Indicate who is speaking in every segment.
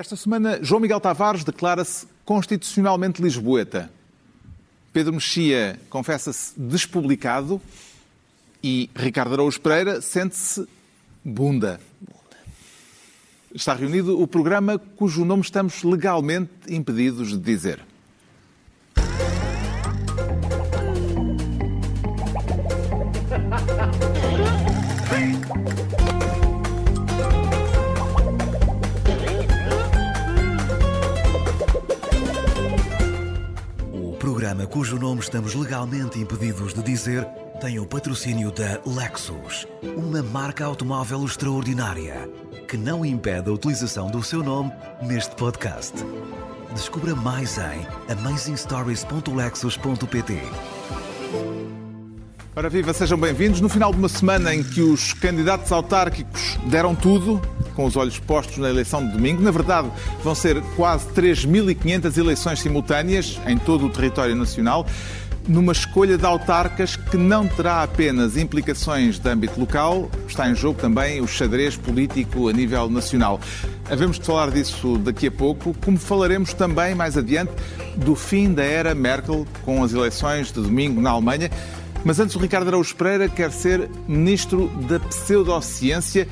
Speaker 1: Esta semana, João Miguel Tavares declara-se constitucionalmente lisboeta. Pedro Mexia confessa-se despublicado e Ricardo Araújo Pereira sente-se bunda. Está reunido o programa cujo nome estamos legalmente impedidos de dizer.
Speaker 2: Programa cujo nome estamos legalmente impedidos de dizer tem o patrocínio da Lexus, uma marca automóvel extraordinária que não impede a utilização do seu nome neste podcast. Descubra mais em amazingstories.lexus.pt.
Speaker 1: Ora viva, sejam bem-vindos. No final de uma semana em que os candidatos autárquicos deram tudo, com os olhos postos na eleição de domingo, na verdade vão ser quase 3.500 eleições simultâneas em todo o território nacional, numa escolha de autarcas que não terá apenas implicações de âmbito local, está em jogo também o xadrez político a nível nacional. Havemos de falar disso daqui a pouco, como falaremos também mais adiante do fim da era Merkel com as eleições de domingo na Alemanha. Mas antes, o Ricardo Araújo Pereira quer ser ministro da pseudociência,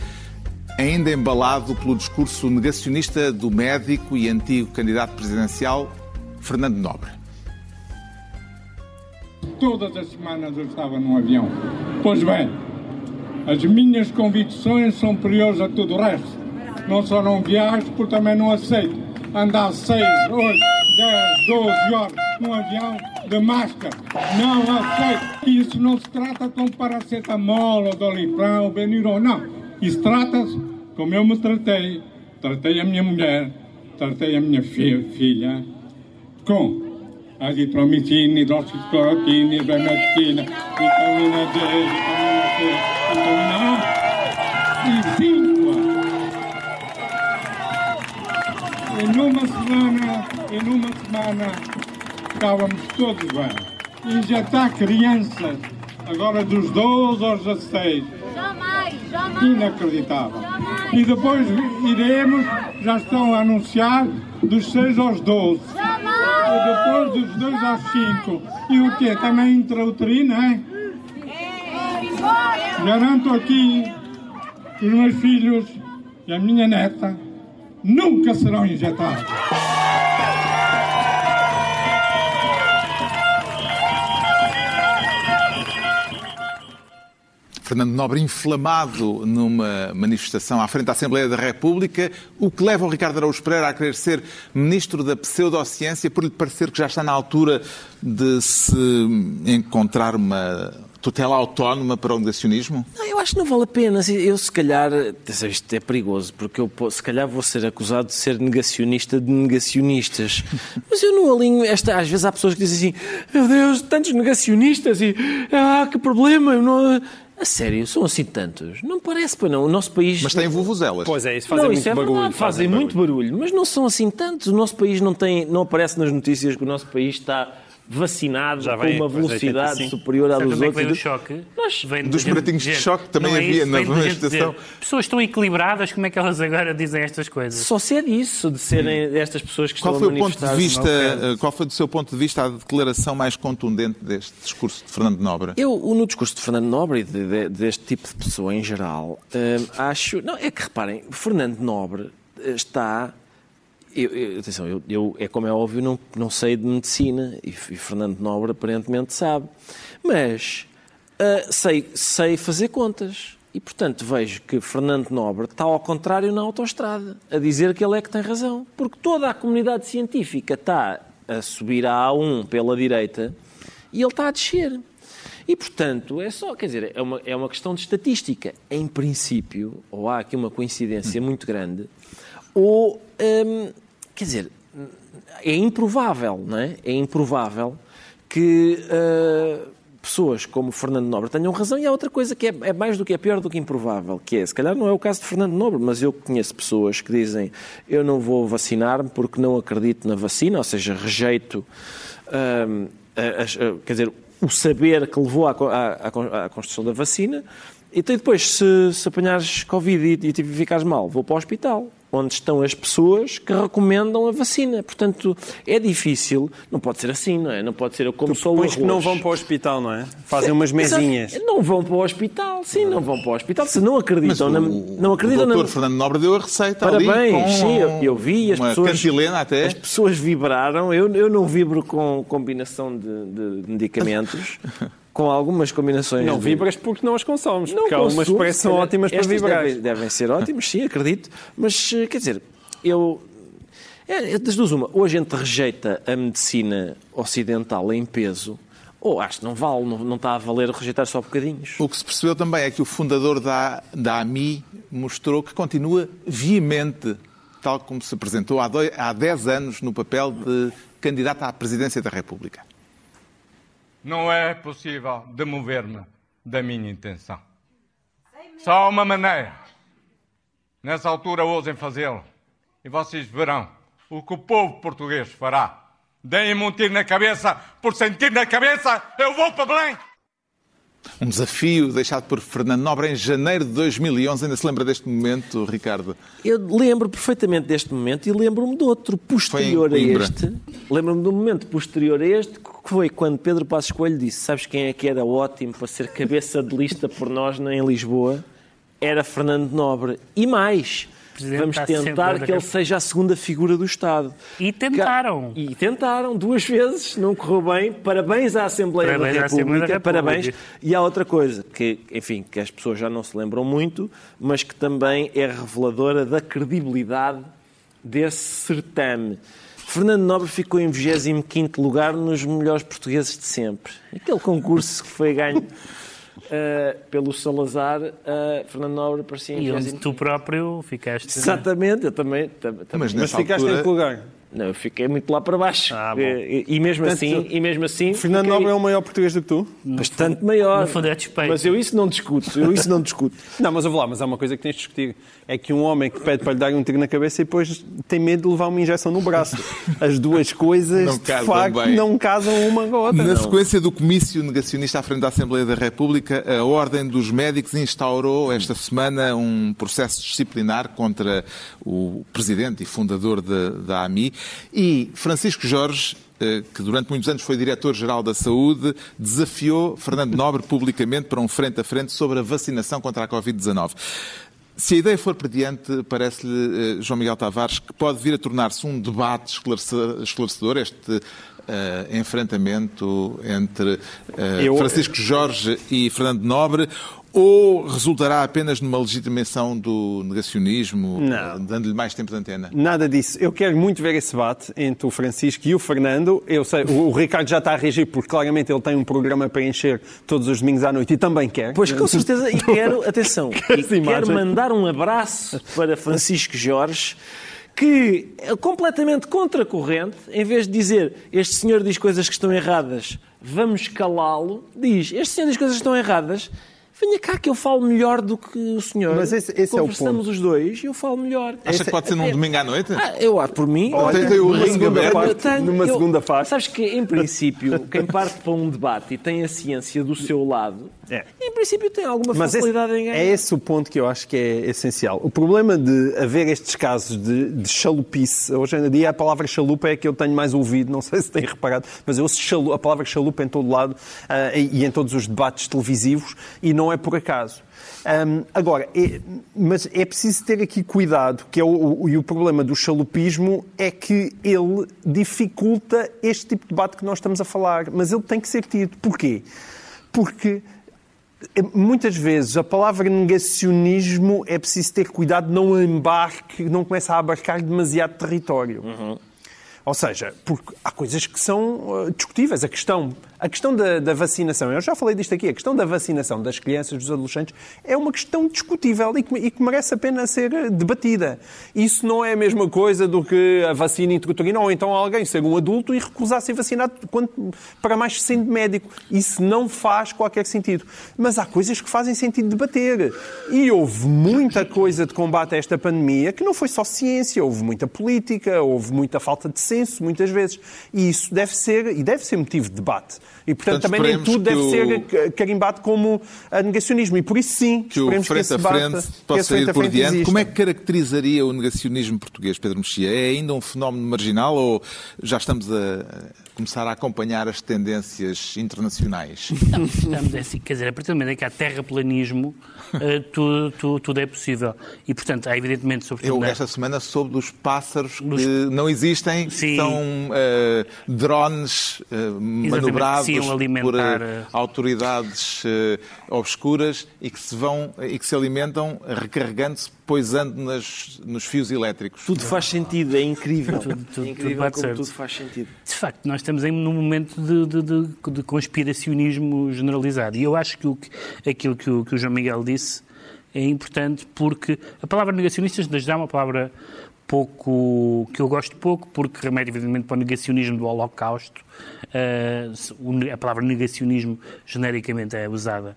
Speaker 1: ainda embalado pelo discurso negacionista do médico e antigo candidato presidencial Fernando Nobre.
Speaker 3: Todas as semanas eu estava num avião. Pois bem, as minhas convicções são superiores a tudo o resto. Não só não viajo, porque também não aceito andar 6, 8, 10, 12 horas num avião de máscara. Não aceito. Isso não se trata com paracetamol ou doliprão ou. Não. Isso trata-se como eu me tratei. Tratei a minha mulher, tratei a minha fi filha com azitromicina, hidroxicloroquina, ivermectina, vitamina D, vitamina C, vitamina A e zinco. E numa semana, e numa semana, estávamos todos bem. Injetar crianças, agora dos 12 aos 16,
Speaker 4: Jamais, jamais.
Speaker 3: inacreditável. E depois iremos, já estão a anunciar, dos 6 aos 12. E depois dos 2 aos 5. E o quê? Também intrauterino, é? Garanto aqui que os meus filhos e a minha neta nunca serão injetados.
Speaker 1: Fernando Nobre inflamado numa manifestação à frente da Assembleia da República, o que leva o Ricardo Araújo Pereira a querer ser ministro da pseudociência por lhe parecer que já está na altura de se encontrar uma tutela autónoma para o negacionismo?
Speaker 5: Não, eu acho que não vale a pena. Eu, se calhar, isto é perigoso, porque eu, se calhar, vou ser acusado de ser negacionista de negacionistas. Mas eu não alinho. Esta, às vezes há pessoas que dizem assim: meu Deus, tantos negacionistas e. Ah, que problema! Eu não. A sério, são assim tantos? Não parece, pois não. O nosso país.
Speaker 1: Mas têm vuvuzelas.
Speaker 6: Pois é, isso fazem
Speaker 5: não,
Speaker 6: muito
Speaker 5: isso é
Speaker 6: barulho.
Speaker 5: verdade, fazem muito barulho, mas não são assim tantos. O nosso país não tem, não aparece nas notícias que o nosso país está vacinado
Speaker 6: Já
Speaker 5: com
Speaker 6: vem,
Speaker 5: uma velocidade
Speaker 6: 85.
Speaker 5: superior à dos
Speaker 6: é
Speaker 5: outros.
Speaker 6: vem o choque?
Speaker 5: Nós-
Speaker 6: Vem de
Speaker 1: Dos pratinhos de choque que também
Speaker 6: é
Speaker 1: havia
Speaker 6: isso,
Speaker 1: na
Speaker 6: vem de gente
Speaker 1: manifestação.
Speaker 6: Pessoas estão equilibradas, como é que elas agora dizem estas coisas?
Speaker 5: Só ser isso, de serem estas pessoas que
Speaker 1: Qual
Speaker 5: estão
Speaker 1: foi,
Speaker 5: a
Speaker 1: o ponto de vista, eh, qual foi, do seu ponto de vista, a declaração mais contundente deste discurso de Fernando Nobre?
Speaker 5: Eu, no discurso de Fernando Nobre e de- de- deste tipo de pessoa em geral, hum, acho. Não, é que reparem, Fernando Nobre eh, está. Eu, eu- atenção, eu, eu- é como é óbvio, não, não sei de medicina e, e Fernando Nobre aparentemente sabe. Mas ah, sei, sei fazer contas. E, portanto, vejo que Fernando Nobre está ao contrário na autoestrada, a dizer que ele é que tem razão. Porque toda a comunidade científica está a subir a A1 pela direita e ele está a descer. E, portanto, é só, quer dizer, é uma, é uma questão de estatística. Em princípio, ou há aqui uma coincidência muito grande, ou, hum, quer dizer, é improvável, não é? É improvável que ah, pessoas como Fernando Nobre tenham razão e há outra coisa que é, é mais do que é pior do que improvável, que é, se calhar não é o caso de Fernando Nobre, mas eu conheço pessoas que dizem eu não vou vacinar-me porque não acredito na vacina, ou seja, rejeito, hum, a- as- a- quer dizer, o saber que levou à, à, à construção da vacina, então, e depois, se, se apanhares Covid e, e te ficares mal, vou para o hospital. onde estão as pessoas que recomendam a vacina. Portanto, é difícil. Não pode ser assim, não é? Não pode ser eu como só o
Speaker 4: Pões que não vão para o hospital, não é? Fazem umas mesinhas.
Speaker 5: Exato. Não vão para o hospital, sim, não vão para o hospital. Se não acreditam, na, não acreditam
Speaker 1: o
Speaker 5: na,
Speaker 1: doutor Fernando Nobre deu a receita
Speaker 5: Parabéns,
Speaker 1: ali
Speaker 5: sim, eu, eu vi as
Speaker 1: uma
Speaker 5: pessoas.
Speaker 1: cantilena até.
Speaker 5: As pessoas vibraram. Eu, eu não vibro com combinação de, de medicamentos, com algumas combinações.
Speaker 4: Não
Speaker 5: de-
Speaker 4: vibras porque não as consomes,
Speaker 5: Não
Speaker 4: porque há umas que
Speaker 5: calhar.
Speaker 4: ótimas para vibrar.
Speaker 5: Devem, devem ser ótimas, sim, acredito. Mas, eh, quer dizer, eu. É, é das duas uma. Ou a gente rejeita a medicina ocidental em peso, ou acho que não vale, não, não está a valer rejeitar só bocadinhos.
Speaker 1: O que se percebeu também é que o fundador da, da AMI mostrou que continua veemente, tal como se apresentou há, há 10 anos no papel de candidato à presidência da República.
Speaker 3: Não é possível demover-me da minha intenção. Só há uma maneira. Nessa altura ousem fazê-lo. E vocês verão o que o povo português fará. Deem-me um tiro na cabeça, por sem tiro na cabeça, eu vou para Belém.
Speaker 1: Um desafio deixado por Fernando Nobre em janeiro de 2011. Ainda se lembra deste momento, Ricardo?
Speaker 5: Eu lembro perfeitamente deste momento e lembro-me de outro posterior a este. Lembro-me de um momento posterior a este, que foi quando Pedro Passos Coelho disse: Sabes quem é que era ótimo para ser cabeça de lista por nós em Lisboa? Era Fernando Nobre. E mais.
Speaker 6: Presidente
Speaker 5: Vamos tentar que ele
Speaker 6: República.
Speaker 5: seja a segunda figura do Estado.
Speaker 6: E tentaram.
Speaker 5: E tentaram duas vezes, não correu bem. Parabéns à Assembleia,
Speaker 6: Parabéns
Speaker 5: da,
Speaker 6: à Assembleia
Speaker 5: República,
Speaker 6: da República.
Speaker 5: Parabéns. E há outra coisa, que, enfim, que as pessoas já não se lembram muito, mas que também é reveladora da credibilidade desse certame. Fernando Nobre ficou em 25º lugar nos melhores portugueses de sempre. Aquele concurso que foi ganho eh, pelo Salazar, eh, Fernando Nobre aparecia em
Speaker 6: E onde
Speaker 5: 25º.
Speaker 6: tu próprio ficaste.
Speaker 5: Exatamente, eu também. tam- também.
Speaker 1: Mas
Speaker 4: Mas ficaste
Speaker 1: altura,
Speaker 4: em que lugar?
Speaker 5: Não, eu fiquei muito lá para baixo.
Speaker 4: Ah, bom.
Speaker 5: e, e mesmo
Speaker 4: Portanto,
Speaker 5: assim, e mesmo assim
Speaker 4: Fernando
Speaker 5: fiquei
Speaker 4: Nobre é o maior português do que tu?
Speaker 5: bastante maior.
Speaker 6: no fundo é.
Speaker 5: Mas eu isso não discuto. Eu isso não discuto.
Speaker 4: Não, mas eu vou lá, mas há uma coisa que tens de discutir. É que um homem que pede para lhe dar um tiro na cabeça e depois tem medo de levar uma injeção no braço. As duas coisas,
Speaker 1: Não
Speaker 4: de facto,
Speaker 1: bem.
Speaker 4: não casam uma com a outra.
Speaker 1: Na
Speaker 4: não.
Speaker 1: sequência do comício negacionista à frente da Assembleia da República, a Ordem dos Médicos instaurou esta semana um processo disciplinar contra o presidente e fundador da, da AMI e Francisco Jorge, eh, que durante muitos anos foi diretor-geral da Saúde, desafiou Fernando Nobre publicamente para um frente a frente sobre a vacinação contra a Covid-19. Se a ideia for diante, parece-lhe, eh, João Miguel Tavares, que pode vir a tornar-se um debate esclarece- esclarecedor, este eh, enfrentamento entre eh,
Speaker 4: Eu-
Speaker 1: Francisco Jorge e Fernando Nobre, ou resultará apenas numa legitimação do negacionismo, dando-lhe mais tempo de antena?
Speaker 4: Nada disso. Eu quero muito ver esse debate entre o Francisco e o Fernando. Eu sei, o, o Ricardo já está a reagir porque claramente ele tem um programa para encher todos os domingos à noite e também quer.
Speaker 5: Pois com certeza, e quero, atenção, e
Speaker 4: Essa imagem.
Speaker 5: quero mandar um abraço para Francisco Jorge, que é completamente contracorrente, em vez de dizer este senhor diz coisas que estão erradas, vamos calá-lo, diz este senhor diz coisas que estão erradas, venha cá que eu falo melhor do que o senhor.
Speaker 4: Mas esse- esse é o
Speaker 5: Conversamos
Speaker 4: ponto.
Speaker 5: os dois e eu falo melhor.
Speaker 1: Acha que pode ser num domingo à noite?
Speaker 5: Ah, eu, ah, por mim.
Speaker 1: Ou tem- tem o
Speaker 4: numa
Speaker 1: ringue
Speaker 4: segunda
Speaker 1: aberto?
Speaker 4: parte,
Speaker 5: Eu tenho-
Speaker 4: numa
Speaker 5: eu-
Speaker 4: segunda parte.
Speaker 5: Sabes que, em princípio, quem parte para um debate e tem a ciência do seu lado,
Speaker 4: É.
Speaker 5: em princípio tem alguma
Speaker 4: Mas esse-
Speaker 5: facilidade em ganhar.
Speaker 4: é esse o ponto que eu acho que é essencial. O problema de haver estes casos de, de chalupice, hoje em dia a palavra chalupa é que eu tenho mais ouvido, não sei se têm reparado, mas eu ouço a palavra chalupa em todo lado ah, e, em todos os debates televisivos e não é por acaso. Ahm, agora, é- mas é preciso ter aqui cuidado, que é o, o- e o problema do chalupismo é que ele dificulta este tipo de debate que nós estamos a falar, mas ele tem que ser tido. Porquê? Porque Muitas vezes a palavra negacionismo é preciso ter cuidado, não embarque, não começa a abarcar demasiado território. Ou seja, porque há coisas que são uh, discutíveis. A questão, a questão da, da vacinação, eu já falei disto aqui, a questão da vacinação das crianças, dos adolescentes, é uma questão discutível e que, e que merece a pena ser uh, debatida. Isso não é a mesma coisa do que a vacina intrauterina ou então alguém ser um adulto e recusar ser vacinado quando, para mais sendo médico. Isso não faz qualquer sentido. Mas há coisas que fazem sentido debater. E houve muita coisa de combate a esta pandemia que não foi só ciência, houve muita política, houve muita falta de consenso, muitas vezes. E isso deve ser, e deve ser motivo de debate. E, portanto,
Speaker 1: Portanto,
Speaker 4: também nem tudo deve
Speaker 1: que
Speaker 4: ser carimbado como a negacionismo. E por isso, sim,
Speaker 1: que o frente
Speaker 4: esse
Speaker 1: a frente
Speaker 4: que
Speaker 1: possa
Speaker 4: esse frente
Speaker 1: ir
Speaker 4: a
Speaker 1: por
Speaker 4: frente
Speaker 1: diante. Como é que caracterizaria o negacionismo português, Pedro Mexia? É ainda um fenómeno marginal ou já estamos a começar a acompanhar as tendências internacionais?
Speaker 6: Não, estamos assim, quer dizer, a partir do momento em que há terraplanismo, eh, tudo, tudo, tudo é possível. E, portanto, há evidentemente, sobretudo...
Speaker 1: Eu
Speaker 6: na-
Speaker 1: esta semana soube dos pássaros que
Speaker 6: Dos-
Speaker 1: não existem,
Speaker 6: Sim.
Speaker 1: são eh, drones eh, manobrados
Speaker 6: que se iam
Speaker 1: por autoridades obscuras e que se vão e que se alimentam recarregando-se, poisando nas, nos fios elétricos.
Speaker 5: Tudo faz sentido, é incrível.
Speaker 6: Tudo- tudo-
Speaker 5: é
Speaker 6: tudo
Speaker 5: incrível
Speaker 6: bate
Speaker 5: como
Speaker 6: certo.
Speaker 5: tudo faz sentido.
Speaker 6: De facto, nós estamos em num momento de, de- de- de conspiracionismo generalizado. E eu acho que, o que- aquilo que o, que o João Miguel disse é importante porque a palavra negacionistas já é uma palavra pouco que eu gosto pouco, porque remete evidentemente para o negacionismo do Holocausto. Uh, a palavra negacionismo genericamente é usada,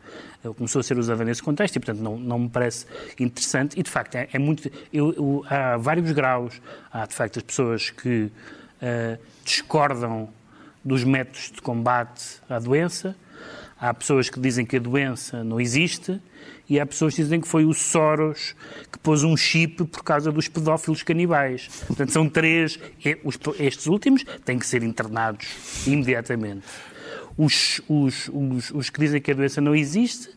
Speaker 6: começou a ser usada nesse contexto e, portanto, não, não me parece interessante. E, de facto, é, é muito. eu- eu- há vários graus. Há, de facto, as pessoas que uh, discordam dos métodos de combate à doença. Há pessoas que dizem que a doença não existe e há pessoas que dizem que foi o Soros que pôs um chip por causa dos pedófilos canibais. Portanto, são três. Estes últimos têm que ser internados imediatamente. Os, os, os, os que dizem que a doença não existe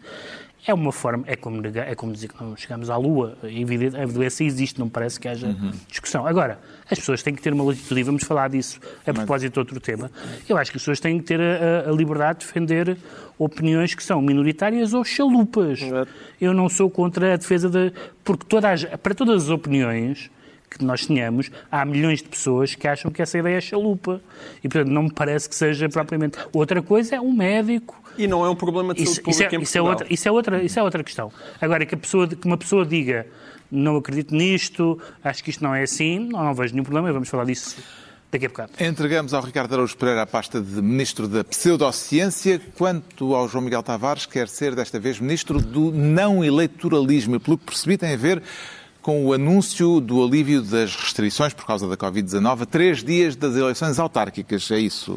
Speaker 6: é uma forma, é como, negar- é como dizer que não chegamos à Lua. É evidente, a doença existe, não parece que haja discussão. Agora, as pessoas têm que ter uma latitude, e vamos falar disso a propósito de outro tema. Eu acho que as pessoas têm que ter a, a- liberdade de defender opiniões que são minoritárias ou chalupas. Eu não sou contra a defesa da. Porque toda as- para todas as opiniões que nós tenhamos, há milhões de pessoas que acham que essa ideia é chalupa. E, portanto, não me parece que seja propriamente. Outra coisa é um médico
Speaker 4: E não é um problema de
Speaker 6: isso,
Speaker 4: saúde
Speaker 6: isso
Speaker 4: pública
Speaker 6: é,
Speaker 4: em
Speaker 6: isso, é outra, isso, é outra, isso é outra questão. Agora, que, a pessoa, que uma pessoa diga não acredito nisto, acho que isto não é assim, não, não vejo nenhum problema e vamos falar disso daqui a bocado.
Speaker 1: Entregamos ao Ricardo Araújo Pereira a pasta de Ministro da Pseudociência, quanto ao João Miguel Tavares, quer ser desta vez Ministro do Não Eleitoralismo. E pelo que percebi, tem a ver com o anúncio do alívio das restrições por causa da Covid-19 a três dias das eleições autárquicas. É isso,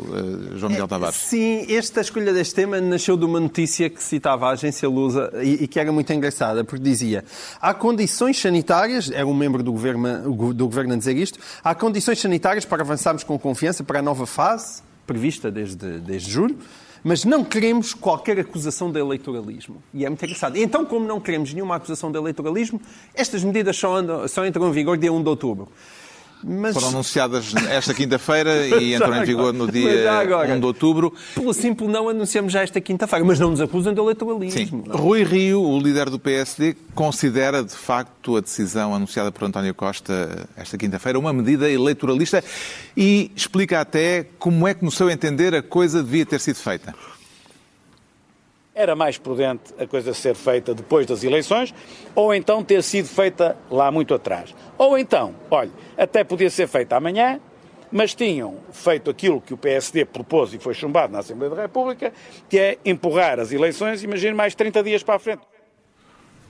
Speaker 1: eh, João Miguel Tavares?
Speaker 4: Sim, esta escolha deste tema nasceu de uma notícia que citava a agência Lusa e, e que era muito engraçada, porque dizia há condições sanitárias, era um membro do governo, do governo a dizer isto, há condições sanitárias para avançarmos com confiança para a nova fase, prevista desde, desde julho, mas não queremos qualquer acusação de eleitoralismo. E é muito engraçado. Então, como não queremos nenhuma acusação de eleitoralismo, estas medidas só, andam, só entram em vigor dia 1 de outubro. Mas...
Speaker 1: Foram anunciadas esta quinta-feira e entram em vigor no dia
Speaker 4: agora.
Speaker 1: 1 de outubro.
Speaker 4: Pelo simples não anunciamos já esta quinta-feira, mas não nos acusam de
Speaker 1: Sim.
Speaker 4: eleitoralismo.
Speaker 1: Rui Rio, o líder do PSD, considera de facto a decisão anunciada por António Costa esta quinta-feira uma medida eleitoralista e explica até como é que, no seu entender, a coisa devia ter sido feita.
Speaker 7: Era mais prudente a coisa ser feita depois das eleições, ou então ter sido feita lá muito atrás. Ou então, olha, até podia ser feita amanhã, mas tinham feito aquilo que o PSD propôs e foi chumbado na Assembleia da República, que é empurrar as eleições, imagine, mais 30 dias para a frente.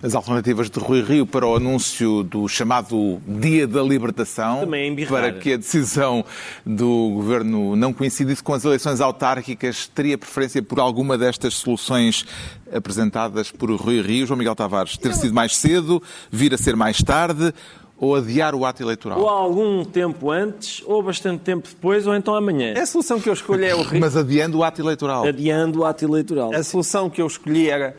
Speaker 1: As alternativas de Rui Rio para o anúncio do chamado Dia da Libertação,
Speaker 5: Também é
Speaker 1: para que a decisão do governo não coincidisse com as eleições autárquicas, teria preferência por alguma destas soluções apresentadas por Rui Rio, João Miguel Tavares? Ter sido mais cedo, vir a ser mais tarde ou adiar o ato eleitoral?
Speaker 5: Ou algum tempo antes, ou bastante tempo depois, ou então amanhã.
Speaker 4: A solução que eu escolhi é o Rio.
Speaker 1: Mas adiando o ato eleitoral.
Speaker 5: Adiando o ato eleitoral.
Speaker 4: A solução que eu escolhi era.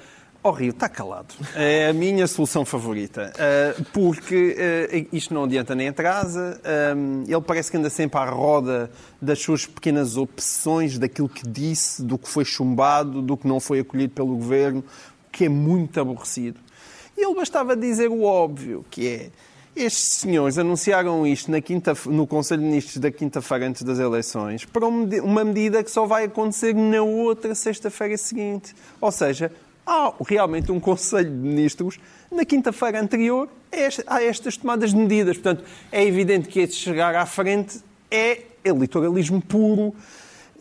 Speaker 4: Oh, Rio, está calado. É a minha solução favorita. Uh, porque uh, isto não adianta nem atrasa. Um, ele parece que anda sempre à roda das suas pequenas opções, daquilo que disse, do que foi chumbado, do que não foi acolhido pelo governo, que é muito aborrecido. E ele bastava dizer o óbvio, que é. Estes senhores anunciaram isto na quinta, no Conselho de Ministros da quinta-feira antes das eleições para uma medida que só vai acontecer na outra sexta-feira seguinte. Ou seja, há realmente um Conselho de Ministros na quinta-feira anterior a estas tomadas de medidas. Portanto, é evidente que este chegar à frente é eleitoralismo puro.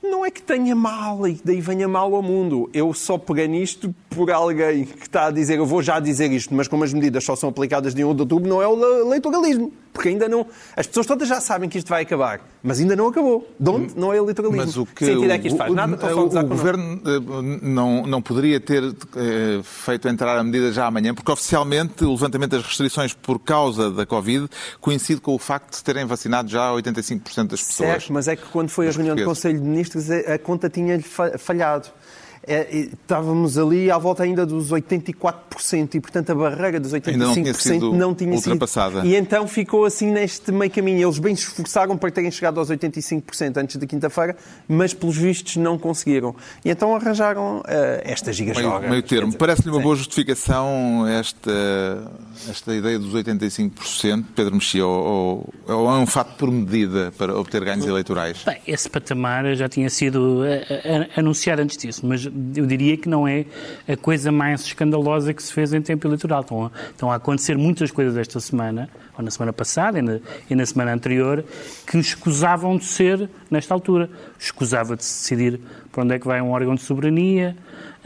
Speaker 4: Não é que tenha mal e daí venha mal ao mundo. Eu só peguei nisto por alguém que está a dizer, eu vou já dizer isto, mas como as medidas só são aplicadas de 1 de outubro, não é o eleitoralismo. Porque ainda não. As pessoas todas já sabem que isto vai acabar, mas ainda não acabou. De onde? Não é eleitoralismo.
Speaker 1: Mas o que,
Speaker 4: sentido é que isto faz?
Speaker 1: o,
Speaker 4: Nada, estou só a
Speaker 1: o, governo eh, não, não poderia ter eh, feito entrar a medida já amanhã, porque oficialmente o levantamento das restrições por causa da Covid coincide com o facto de se terem vacinado já 85% das pessoas.
Speaker 4: Certo, mas é que quando foi a reunião do. Conselho de Ministros, a conta tinha-lhe fa- falhado. É, estávamos ali à volta ainda dos 84% e, portanto, a barreira dos 85%
Speaker 1: Ainda não tinha sido
Speaker 4: não tinha
Speaker 1: ultrapassada.
Speaker 4: sido. E então ficou assim neste meio caminho. Eles bem se esforçaram para terem chegado aos 85% antes de quinta-feira, mas, pelos vistos, não conseguiram. E então arranjaram eh, esta
Speaker 1: Meio,
Speaker 4: gigasjoga.
Speaker 1: meio termo. Parece-lhe uma
Speaker 4: sim.
Speaker 1: boa justificação esta, esta ideia dos 85%, Pedro Mexia, ou, ou ou é um fato por medida para obter ganhos eleitorais?
Speaker 6: Bem, esse patamar já tinha sido eh, eh, anunciado antes disso, mas eu diria que não é a coisa mais escandalosa que se fez em tempo eleitoral. Estão a, estão a acontecer muitas coisas esta semana, ou na semana passada e na, e na semana anterior, que escusavam de ser nesta altura. Escusava de se decidir para onde é que vai um órgão de soberania,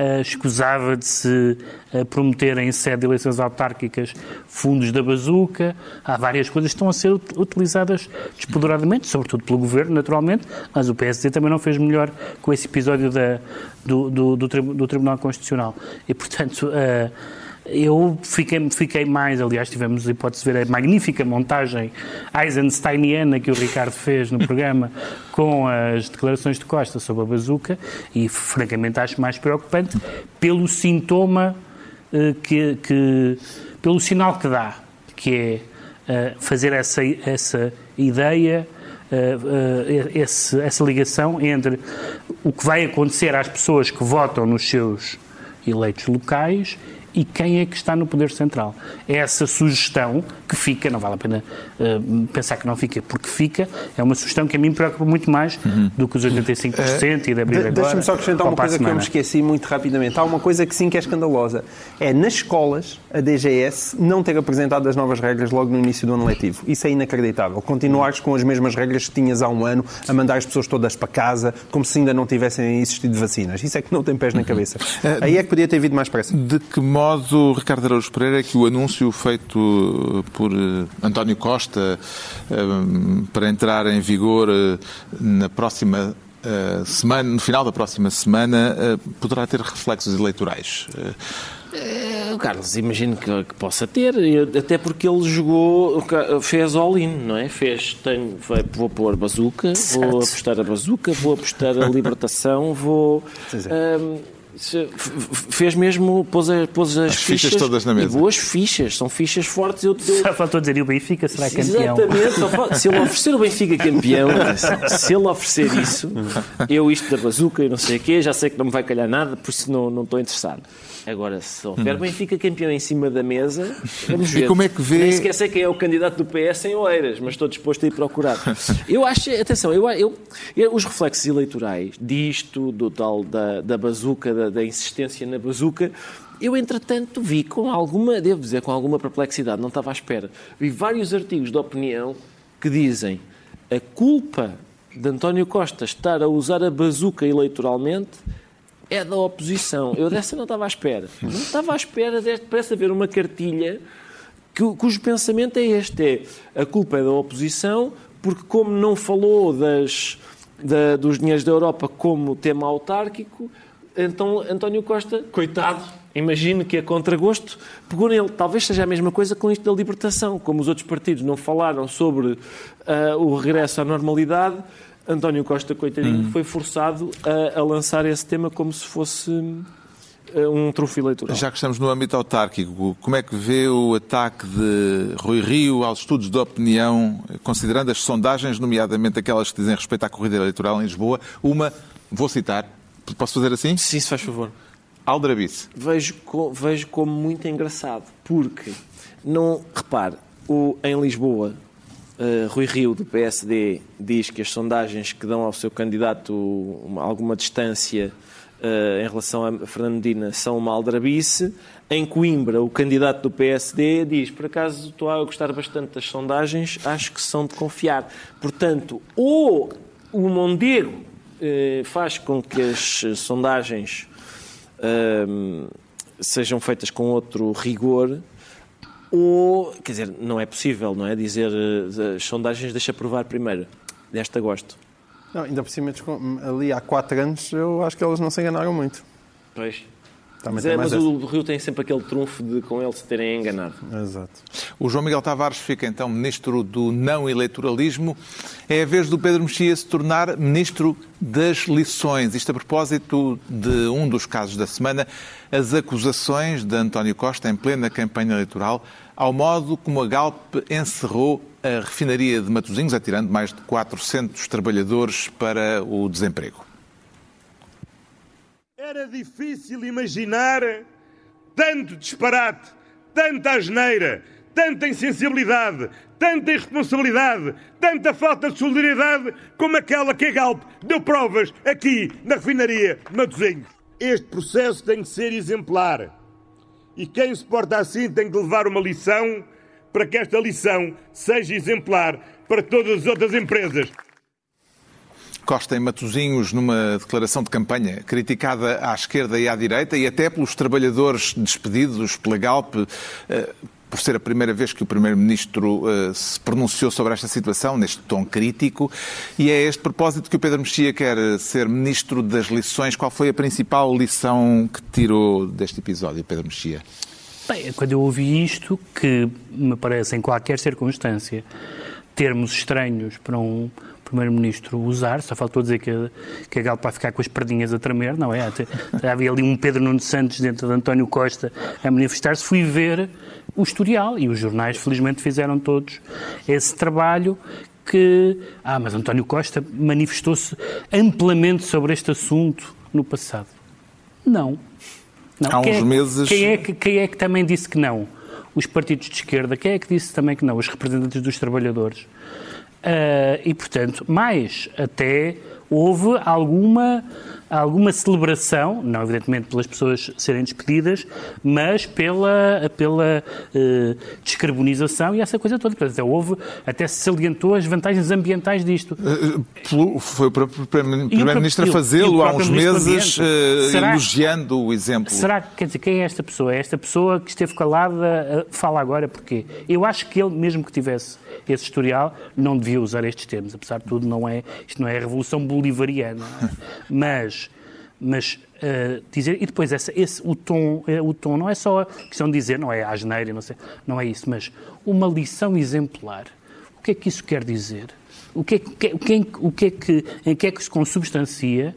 Speaker 6: eh, escusava de se eh, prometer em sede de eleições autárquicas fundos da bazuca. Há várias coisas que estão a ser ut- utilizadas despoderadamente, sobretudo pelo Governo, naturalmente, mas o PSD também não fez melhor com esse episódio da- do, do- do do Tribunal Constitucional. E, portanto, eh, eu fiquei, fiquei mais, aliás, tivemos a hipótese de ver a magnífica montagem Eisensteiniana que o Ricardo fez no programa com as declarações de Costa sobre a bazuca e, francamente, acho mais preocupante pelo sintoma eh, que, que- pelo sinal que dá, que é eh, fazer essa, essa ideia, eh, essa ligação entre o que vai acontecer às pessoas que votam nos seus eleitos locais e quem é que está no Poder Central. É essa sugestão que fica, não vale a pena eh, pensar que não fica, porque fica, é uma sugestão que a mim me preocupa muito mais do que os 85% e de abrir
Speaker 4: De-
Speaker 6: agora.
Speaker 4: Deixa-me só acrescentar uma coisa que eu me esqueci muito rapidamente. Há uma coisa que sim que é escandalosa. É nas escolas, a DGS não ter apresentado as novas regras logo no início do ano letivo. Isso é inacreditável. Continuares com as mesmas regras que tinhas há um ano, a mandar as pessoas todas para casa, como se ainda não tivessem existido vacinas. Isso é que não tem pés na cabeça. Aí é que podia ter havido mais pressa.
Speaker 1: De que modo, Ricardo Araújo Pereira, é que o anúncio feito por eh, António Costa eh, para entrar em vigor eh, na próxima eh, semana, no final da próxima semana, eh, poderá ter reflexos eleitorais? Eh,
Speaker 5: Eh, Carlos, imagino que, que possa ter, até porque ele jogou, o fez all-in, não é? Fez, tenho, vai- vou pôr bazuca, vou apostar a bazuca, vou apostar a libertação, vou. f- fez mesmo, pôs, a- pôs as,
Speaker 1: As fichas todas na mesa.
Speaker 5: E boas fichas, são fichas fortes. Eu, eu,
Speaker 6: Só faltou dizer, e o Benfica será campeão?
Speaker 5: Exatamente, se ele oferecer o Benfica campeão, se ele oferecer isso, eu isto da bazuca e não sei o quê, já sei que não me vai calhar nada, por isso não, não estou interessado. Agora, se houver Benfica campeão em cima da mesa, vamos ver.
Speaker 1: como é que vê-
Speaker 5: Nem sei quem é o candidato do PS em Oeiras, mas estou disposto a ir procurar. Eu acho, atenção, eu, eu, eu- os reflexos eleitorais disto, do tal da, da bazuca, da, da insistência na bazuca, eu, entretanto, vi com alguma, devo dizer, com alguma perplexidade, não estava à espera, vi vários artigos de opinião que dizem a culpa de António Costa estar a usar a bazuca eleitoralmente é da oposição. Eu dessa não estava à espera. Não estava à espera deste. Parece haver uma cartilha que- cujo pensamento é este: é a culpa é da oposição, porque, como não falou das, da- dos dinheiros da Europa como tema autárquico, então António Costa, coitado, imagino que a contragosto, pegou nele. Talvez seja a mesma coisa com isto da libertação. Como os outros partidos não falaram sobre ah, o regresso à normalidade, António Costa, coitadinho, foi forçado a, a lançar esse tema como se fosse ah, um trunfo eleitoral.
Speaker 1: Já que estamos no âmbito autárquico, como é que vê o ataque de Rui Rio aos estudos de opinião, considerando as sondagens, nomeadamente aquelas que dizem respeito à corrida eleitoral em Lisboa? Uma, vou citar, posso fazer assim?
Speaker 5: Sim, se faz favor.
Speaker 1: Aldrabice.
Speaker 5: vejo, co- vejo como muito engraçado, porque, não, repare, o, em Lisboa, eh, Rui Rio, do PSD, diz que as sondagens que dão ao seu candidato uma- alguma distância eh, em relação a Fernando Medina são uma aldrabice. Em Coimbra, o candidato do PSD diz, por acaso estou a gostar bastante das sondagens, acho que são de confiar. Portanto, ou o Mondego eh, faz com que as sondagens hum, sejam feitas com outro rigor, Ou, quer dizer, não é possível, não é? Dizer uh, as sondagens deixa provar primeiro, deste agosto.
Speaker 4: Não, ainda por cima, ali há quatro anos, eu acho que eles não se enganaram muito.
Speaker 5: Pois. Mas, é, mas o Rio tem sempre aquele trunfo de com ele se terem enganado.
Speaker 4: Exato.
Speaker 1: O João Miguel Tavares fica então ministro do não eleitoralismo. É a vez do Pedro Mexia se tornar ministro das lições. Isto a propósito de um dos casos da semana, as acusações de António Costa em plena campanha eleitoral ao modo como a Galp encerrou a refinaria de Matosinhos, atirando mais de 400 trabalhadores para o desemprego.
Speaker 8: Era difícil imaginar tanto disparate, tanta asneira, tanta insensibilidade, tanta irresponsabilidade, tanta falta de solidariedade como aquela que a Galp deu provas aqui na refinaria de Matosinhos. Este processo tem que ser exemplar. E quem se porta assim tem que levar uma lição para que esta lição seja exemplar para todas as outras empresas.
Speaker 1: Costa em Matosinhos, numa declaração de campanha criticada à esquerda e à direita e até pelos trabalhadores despedidos pela Galp, eh, por ser a primeira vez que o Primeiro-Ministro eh, se pronunciou sobre esta situação, neste tom crítico. E é este propósito que o Pedro Mexia quer ser Ministro das Lições. Qual foi a principal lição que tirou deste episódio, Pedro Mexia?
Speaker 6: Bem, quando eu ouvi isto, que me parece em qualquer circunstância termos estranhos para um Primeiro-Ministro usar, só faltou dizer que, que a Galpa vai ficar com as perdinhas a tremer, não é? Havia ali um Pedro Nuno Santos dentro de António Costa a manifestar-se. Fui ver o historial e os jornais, felizmente, fizeram todos esse trabalho que. Ah, mas António Costa manifestou-se amplamente sobre este assunto no passado. Não.
Speaker 1: não. Há quem uns
Speaker 6: é,
Speaker 1: meses.
Speaker 6: Quem é, que, quem é que também disse que não? Os partidos de esquerda. Quem é que disse também que não? Os representantes dos trabalhadores. Uh, e, portanto, mais até houve alguma, alguma celebração, não evidentemente pelas pessoas serem despedidas, mas pela, pela uh, descarbonização e essa coisa toda. Portanto, houve, até se salientou as vantagens ambientais disto.
Speaker 1: Uh, foi o próprio Primeiro-Ministro a fazê-lo há uns meses, será, elogiando o exemplo.
Speaker 6: Será, quer dizer, quem é esta pessoa? É esta pessoa que esteve calada, fala agora porquê? Eu acho que ele, mesmo que tivesse esse historial, não devia usar estes termos. Apesar de tudo, não é, isto não é a Revolução Bolivariana. É? Mas, mas uh, dizer. E depois, essa, esse, o, tom, uh, o tom não é só a questão de dizer, não é a asneira, não, sei, não é isso, mas uma lição exemplar. O que é que isso quer dizer? O que é, o que, é, o que, é, o que, é que em que é que se consubstancia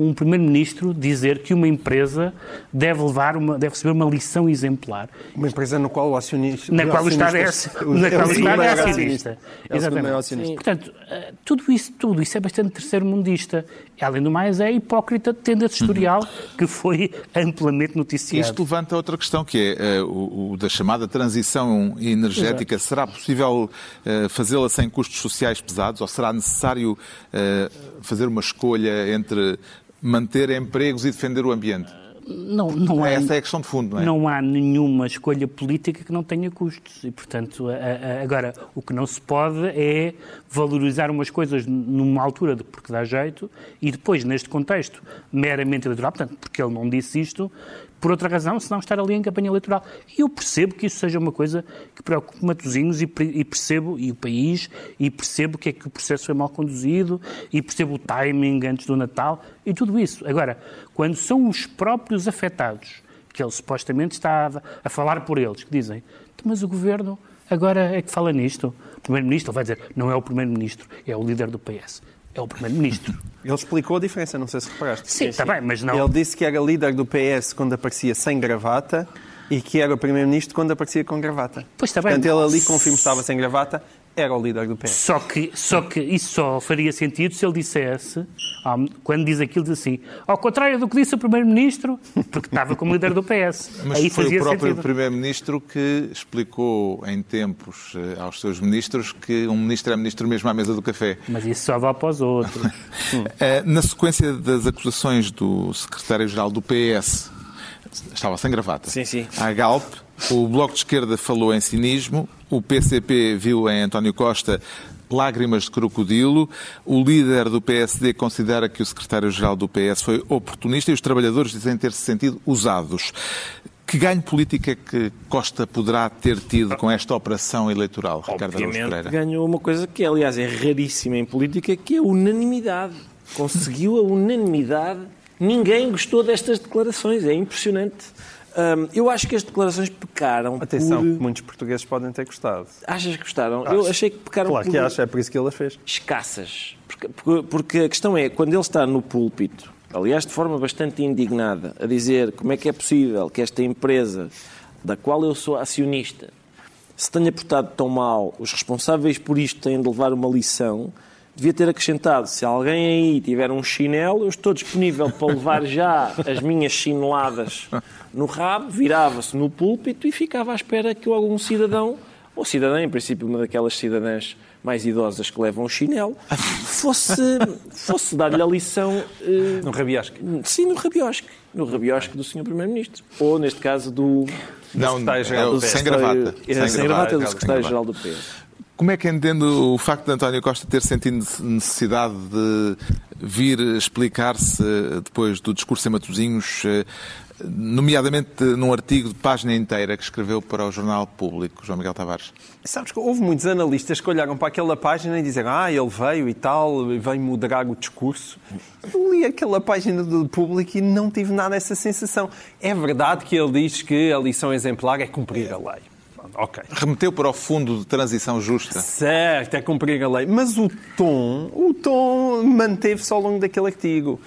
Speaker 6: um primeiro-ministro dizer que uma empresa deve levar uma, deve receber uma lição exemplar.
Speaker 4: Uma empresa na qual o acionista,
Speaker 6: na qual o Estado é, na qual o Estado é acionista. É Exatamente. Portanto, eh, tudo isso, tudo isso é bastante terceiro-mundista. Além do mais, é hipócrita tendo esse historial que foi amplamente noticiado.
Speaker 1: Isto levanta outra questão, que é uh, o, o, da chamada transição energética. Exato. Será possível uh, fazê-la sem custos sociais pesados ou será necessário uh, fazer uma escolha entre manter empregos e defender o ambiente?
Speaker 6: Não, não há,
Speaker 1: Essa é a questão de fundo, não é?
Speaker 6: Não há nenhuma escolha política que não tenha custos. E, portanto, agora, o que não se pode é valorizar umas coisas numa altura de porque dá jeito e depois, neste contexto meramente eleitoral, portanto, porque ele não disse isto, por outra razão, senão estar ali em campanha eleitoral. E eu percebo que isso seja uma coisa que preocupe Matosinhos e, e percebo, e o país, e percebo que é que o processo foi mal conduzido, e percebo o timing antes do Natal, e tudo isso. Agora, quando são os próprios afetados, que ele supostamente está a, a falar por eles, que dizem, mas o Governo agora é que fala nisto. O Primeiro-Ministro vai dizer, não é o Primeiro-Ministro, é o líder do PS é o Primeiro-Ministro.
Speaker 4: Ele explicou a diferença, não sei se reparaste.
Speaker 6: Sim, está bem, mas não.
Speaker 4: Ele disse que era líder do PS quando aparecia sem gravata e que era o Primeiro-Ministro quando aparecia com gravata.
Speaker 6: Pois está bem.
Speaker 4: Portanto, ele ali confirma que estava sem gravata, era o líder do PS.
Speaker 6: Só que, só que isso só faria sentido se ele dissesse, quando diz aquilo, diz assim, ao contrário do que disse o Primeiro-Ministro, porque estava como líder do PS.
Speaker 1: Mas Aí foi o próprio Primeiro-Ministro que explicou em tempos eh, aos seus ministros que um ministro é ministro mesmo à mesa do café.
Speaker 6: Mas isso só para os outros.
Speaker 1: Eh, na sequência das acusações do secretário-geral do PS, estava sem gravata,
Speaker 5: sim, sim.
Speaker 1: à Galp, o Bloco de Esquerda falou em cinismo, o PCP viu em António Costa lágrimas de crocodilo. O líder do PSD considera que o secretário-geral do PS foi oportunista e os trabalhadores dizem ter-se sentido usados. Que ganho político é que Costa poderá ter tido com esta operação eleitoral, Ricardo
Speaker 5: Obviamente
Speaker 1: Pereira?
Speaker 5: ganhou uma coisa que, aliás, é raríssima em política, que é a unanimidade. Conseguiu a unanimidade. Ninguém gostou destas declarações. É impressionante. Hum, eu acho que as declarações pecaram
Speaker 4: Atenção,
Speaker 5: por...
Speaker 4: muitos portugueses podem ter gostado.
Speaker 5: Achas que gostaram? Eu achei que pecaram
Speaker 4: Claro
Speaker 5: por
Speaker 4: que acho, é por isso que ele as fez.
Speaker 5: escassas. Porque- porque a questão é, quando ele está no púlpito, aliás, de forma bastante indignada, a dizer como é que é possível que esta empresa, da qual eu sou acionista, se tenha portado tão mal, os responsáveis por isto têm de levar uma lição, devia ter acrescentado, se alguém aí tiver um chinelo, eu estou disponível para levar já as minhas chineladas no rabo, virava-se no púlpito e ficava à espera que algum cidadão, ou cidadã, em princípio uma daquelas cidadãs mais idosas que levam o chinelo, fosse, fosse dar-lhe a lição... eh,
Speaker 4: No rabiasque.
Speaker 5: Sim, no rabiosque. No rabiosque do Sr. Primeiro-Ministro. Ou, neste caso, do...
Speaker 1: Não,
Speaker 4: secretário-geral do PS.
Speaker 1: sem gravata.
Speaker 5: Sem, sem gravata do
Speaker 1: Sem
Speaker 5: Secretário-Geral
Speaker 1: gravata.
Speaker 5: do PS.
Speaker 1: Como é que entende o facto de António Costa ter sentido necessidade de vir explicar-se depois do discurso em Matosinhos, eh, nomeadamente num artigo de página inteira que escreveu para o Jornal Público, João Miguel Tavares?
Speaker 4: Sabes que houve muitos analistas que olharam para aquela página e disseram ah, ele veio e tal, veio moderar o discurso. Eu li aquela página do público e não tive nada essa sensação. É verdade que ele diz que a lição exemplar é cumprir a lei. Ok.
Speaker 1: Remeteu para o Fundo de Transição Justa.
Speaker 4: Certo, é cumprir a lei. Mas o tom, o tom manteve-se ao longo daquele artigo.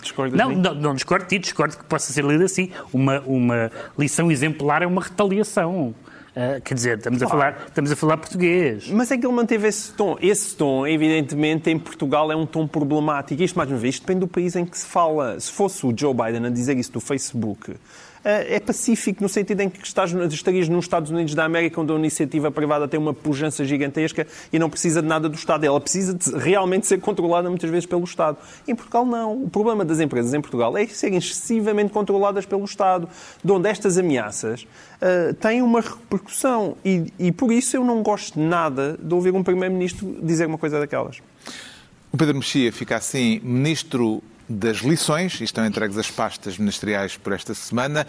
Speaker 4: Discordas
Speaker 6: Não, não, não discordo de ti, discordo que possa ser lido assim. Uma, uma lição exemplar é uma retaliação. Ah, quer dizer, estamos a, falar, estamos a falar português.
Speaker 4: Mas é que ele manteve esse tom. Esse tom, evidentemente, em Portugal é um tom problemático. Isto, mais uma vez, depende do país em que se fala. Se fosse o Joe Biden a dizer isso do Facebook, é pacífico no sentido em que estás, estarias nos Estados Unidos da América, onde a iniciativa privada tem uma pujança gigantesca e não precisa de nada do Estado. Ela precisa de realmente ser controlada muitas vezes pelo Estado. Em Portugal, não. O problema das empresas em Portugal é serem excessivamente controladas pelo Estado, de onde estas ameaças eh, têm uma repercussão. E, e por isso eu não gosto nada de ouvir um Primeiro-Ministro dizer uma coisa daquelas.
Speaker 1: O Pedro Mexia fica assim ministro das lições, e estão entregues as pastas ministeriais por esta semana,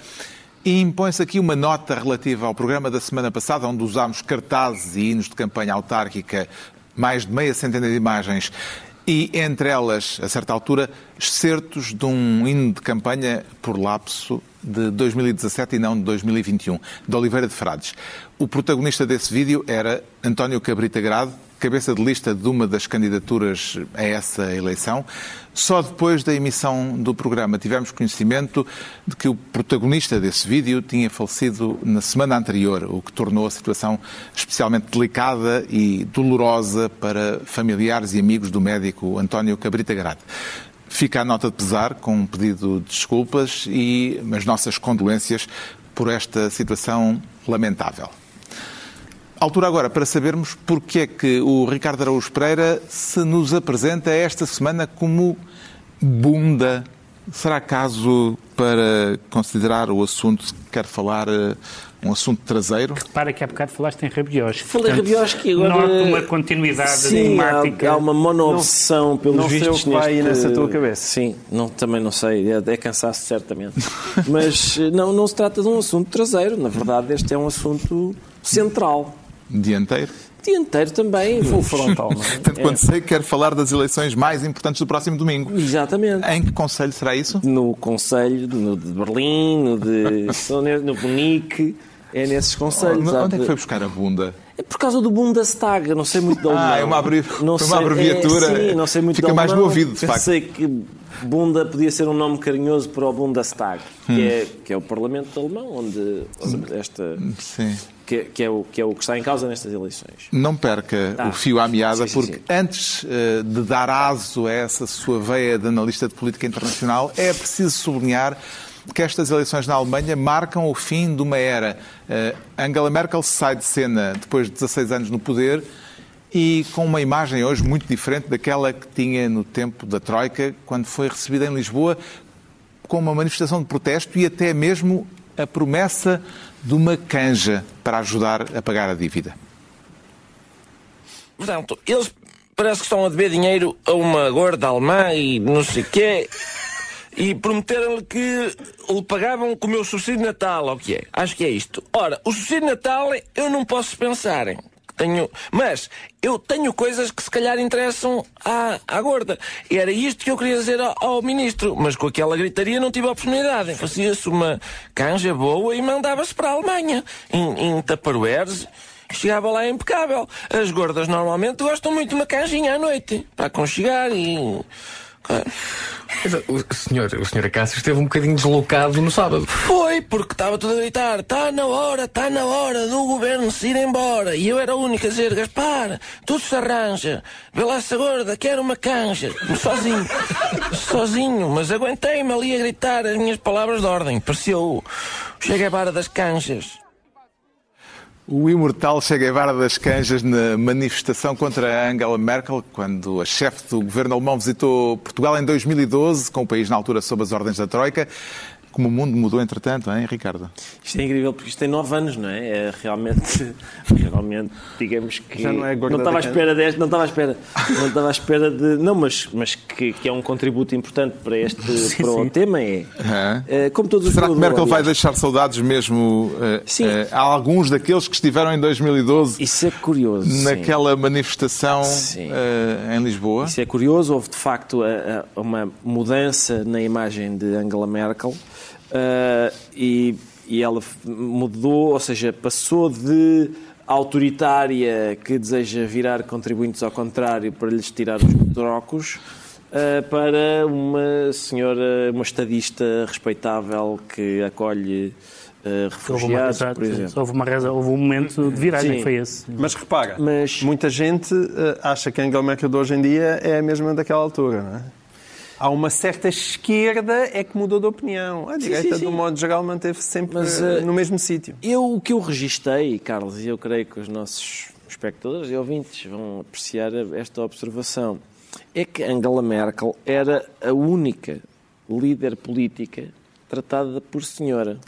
Speaker 1: e impõe-se aqui uma nota relativa ao programa da semana passada, onde usámos cartazes e hinos de campanha autárquica, mais de meia centena de imagens, e entre elas, a certa altura, excertos de um hino de campanha por lapso de 2017 e não de 2021, de Oliveira de Frades. O protagonista desse vídeo era António Cabrita Grado, cabeça de lista de uma das candidaturas a essa eleição. Só depois da emissão do programa tivemos conhecimento de que o protagonista desse vídeo tinha falecido na semana anterior, o que tornou a situação especialmente delicada e dolorosa para familiares e amigos do médico António Cabrita Grado. Fica a nota de pesar com um pedido de desculpas e as nossas condolências por esta situação lamentável. Altura agora para sabermos porque é que o Ricardo Araújo Pereira se nos apresenta esta semana como bunda. Será caso para considerar o assunto que quer falar eh, um assunto traseiro?
Speaker 6: Para que há bocado falaste em rabiosque.
Speaker 5: Falei rabiosque e agora...
Speaker 6: Noto uma continuidade
Speaker 5: Sim,
Speaker 6: temática.
Speaker 5: há, há uma mono-obsessão pelos
Speaker 4: não sei
Speaker 5: vistos
Speaker 4: o que
Speaker 5: neste...
Speaker 4: nessa tua cabeça.
Speaker 5: Sim, não, também não sei, é, é cansaço certamente. Mas eh, não, não se trata de um assunto traseiro, na verdade este é um assunto central.
Speaker 1: Dianteiro?
Speaker 5: Dianteiro também.
Speaker 4: Full frontal, é?
Speaker 1: Tanto
Speaker 5: É.
Speaker 1: quanto sei, quer falar das eleições mais importantes do próximo domingo.
Speaker 5: Exatamente.
Speaker 1: Em que conselho será isso?
Speaker 5: No Conselho no de Berlim, no de no Munique, é nesses conselhos.
Speaker 1: Onde
Speaker 5: há
Speaker 1: é que
Speaker 5: de-
Speaker 1: foi buscar a bunda?
Speaker 5: É por causa do Bundestag, eu não sei muito da
Speaker 1: Ah,
Speaker 5: alemão.
Speaker 1: é uma abrevi-
Speaker 5: Não
Speaker 1: foi uma
Speaker 5: sei-
Speaker 1: abreviatura.
Speaker 5: É, sim, não sei muito
Speaker 1: Fica
Speaker 5: da
Speaker 1: mais no ouvido, de facto.
Speaker 5: Pensei que Bunda podia ser um nome carinhoso para o Bundestag,
Speaker 1: Hum.
Speaker 5: que, é, que é o Parlamento alemão, onde, onde esta...
Speaker 1: Sim.
Speaker 5: Que, que é o, que é o que está em causa nestas eleições.
Speaker 1: Não perca
Speaker 5: Ah,
Speaker 1: o fio à meada,
Speaker 5: sim, sim,
Speaker 1: porque
Speaker 5: sim.
Speaker 1: antes eh, de dar aso a essa sua veia de analista de política internacional, é preciso sublinhar que estas eleições na Alemanha marcam o fim de uma era. Eh, Angela Merkel sai de cena depois de 16 anos no poder e com uma imagem hoje muito diferente daquela que tinha no tempo da Troika, quando foi recebida em Lisboa com uma manifestação de protesto e até mesmo a promessa de uma canja para ajudar a pagar a dívida.
Speaker 9: Portanto, eles parece que estão a dever dinheiro a uma gorda alemã e não sei quê. e prometeram-lhe que lhe pagavam com o meu subsídio de Natal, ou o que é? Acho que é isto. Ora, o subsídio de Natal eu não posso pensar. Tenho, mas eu tenho coisas que se calhar interessam à, à gorda. E era isto que eu queria dizer ao, ao ministro, mas com aquela gritaria não tive a oportunidade. Fazia-se uma canja boa e mandava-se para a Alemanha, em, em Tupperwares. Chegava lá impecável. As gordas normalmente gostam muito de uma canjinha à noite, para aconchegar e.
Speaker 10: O senhor, o senhor Acácio esteve um bocadinho deslocado no sábado.
Speaker 9: Foi, porque estava tudo a gritar: está na hora, está na hora do governo se ir embora. E eu era o único a dizer: Gaspar, tudo se arranja. Vê lá essa gorda, quero uma canja. Sozinho. Sozinho, mas aguentei-me ali a gritar as minhas palavras de ordem. Parecia o Chega a vara das canjas.
Speaker 1: O imortal Che Guevara das Canjas na manifestação contra Angela Merkel, quando a chefe do governo alemão visitou Portugal em 2012, com o país na altura sob as ordens da Troika. Como o mundo mudou entretanto, hein, Ricardo?
Speaker 5: Isto é incrível porque isto tem nove anos, não é? É realmente, realmente, digamos que
Speaker 4: Já não é
Speaker 5: não estava à espera deste, não estava à espera, não estava à espera de, não, mas mas que, que é um contributo importante para este para o tema é,
Speaker 1: Hã?
Speaker 5: é, como todos os
Speaker 1: Será que Merkel vai deixar saudades mesmo eh,
Speaker 5: Sim.
Speaker 1: eh, a alguns daqueles que estiveram em 2012
Speaker 5: Isso é curioso. sim.
Speaker 1: naquela manifestação
Speaker 5: Sim.
Speaker 1: eh, em Lisboa?
Speaker 5: Isso é curioso. Houve, de facto, a- a- uma mudança na imagem de Angela Merkel ah, e, e ela mudou, ou seja, passou de autoritária que deseja virar contribuintes ao contrário para lhes tirar os trocos ah, para uma senhora, uma estadista respeitável que acolhe ah,
Speaker 6: Houve, uma,
Speaker 5: refugiados, por exemplo.
Speaker 6: houve, uma reza, houve um momento de viragem,
Speaker 5: Sim.
Speaker 6: foi esse.
Speaker 4: Mas repara,
Speaker 5: Mas-
Speaker 4: muita gente acha que a Angela Merkel de hoje em dia é a mesma daquela altura, não é? Há uma certa esquerda é que mudou de opinião. A direita,
Speaker 5: sim, sim.
Speaker 4: do modo geral, manteve-se sempre
Speaker 5: Mas,
Speaker 4: eh, no mesmo sítio.
Speaker 5: Eu, o que eu registrei, Carlos, e eu creio que os nossos espectadores e ouvintes vão apreciar esta observação, é que Angela Merkel era a única líder política tratada por senhora.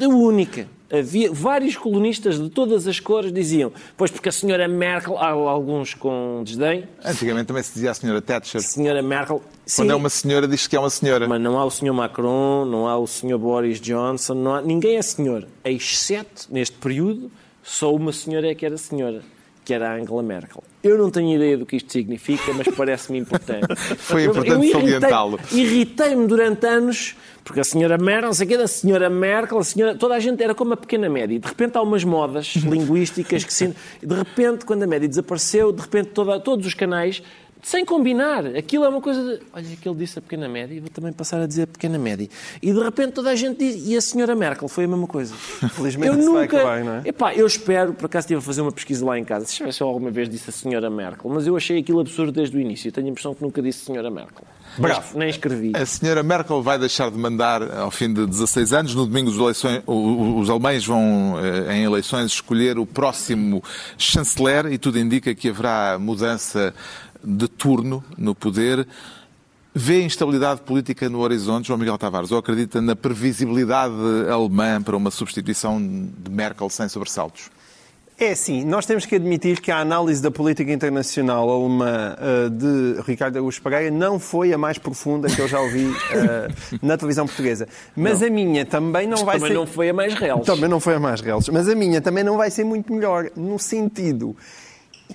Speaker 5: A única. Havia vários colunistas de todas as cores diziam, pois porque a senhora Merkel, há alguns com desdém,
Speaker 1: Antigamente também se dizia a senhora Thatcher.
Speaker 5: senhora Merkel,
Speaker 1: Quando
Speaker 5: sim,
Speaker 1: é uma senhora, diz que é uma senhora.
Speaker 5: mas não há o Sr. Macron, não há o Sr. Boris Johnson, não há... ninguém é senhor. Exceto, neste período, só uma senhora é que era senhora, que era a Angela Merkel. Eu não tenho ideia do que isto significa, mas parece-me importante.
Speaker 1: Foi importante salientá-lo.
Speaker 5: Irritei-me durante anos, porque a senhora Merkel, não sei o quê, da senhora Merkel, a senhora, toda a gente era como a pequena média. E de repente há umas modas linguísticas que se... De repente, quando a média desapareceu, de repente toda- todos os canais sem combinar. Aquilo é uma coisa de. Olha, aquele disse a pequena média, vou também passar a dizer a pequena média. E de repente toda a gente diz. E a senhora Merkel foi a mesma coisa.
Speaker 4: Felizmente
Speaker 5: eu
Speaker 4: vai
Speaker 5: nunca.
Speaker 4: acabar, não é?
Speaker 5: Epá, eu espero, por acaso estive a fazer uma pesquisa lá em casa, se eu alguma vez disse a senhora Merkel, mas eu achei aquilo absurdo desde o início. Eu tenho a impressão que nunca disse senhora Merkel.
Speaker 1: Bravo.
Speaker 5: Nem escrevi.
Speaker 1: A senhora Merkel vai deixar de mandar ao fim de 16 anos. No domingo, os, eleições- os alemães vão, eh, em eleições, escolher o próximo chanceler e tudo indica que haverá mudança de turno no poder. Vê instabilidade política no horizonte, João Miguel Tavares, ou acredita na previsibilidade alemã para uma substituição de Merkel sem sobressaltos?
Speaker 4: É assim, nós temos que admitir que a análise da política internacional alemã eh, de Ricardo Augusto Pereira não foi a mais profunda que eu já ouvi eh, na televisão portuguesa. Mas a minha também não vai
Speaker 5: Também
Speaker 4: ser...
Speaker 5: não foi a mais real.
Speaker 4: Também não foi a mais real. Mas a minha também não vai ser muito melhor, no sentido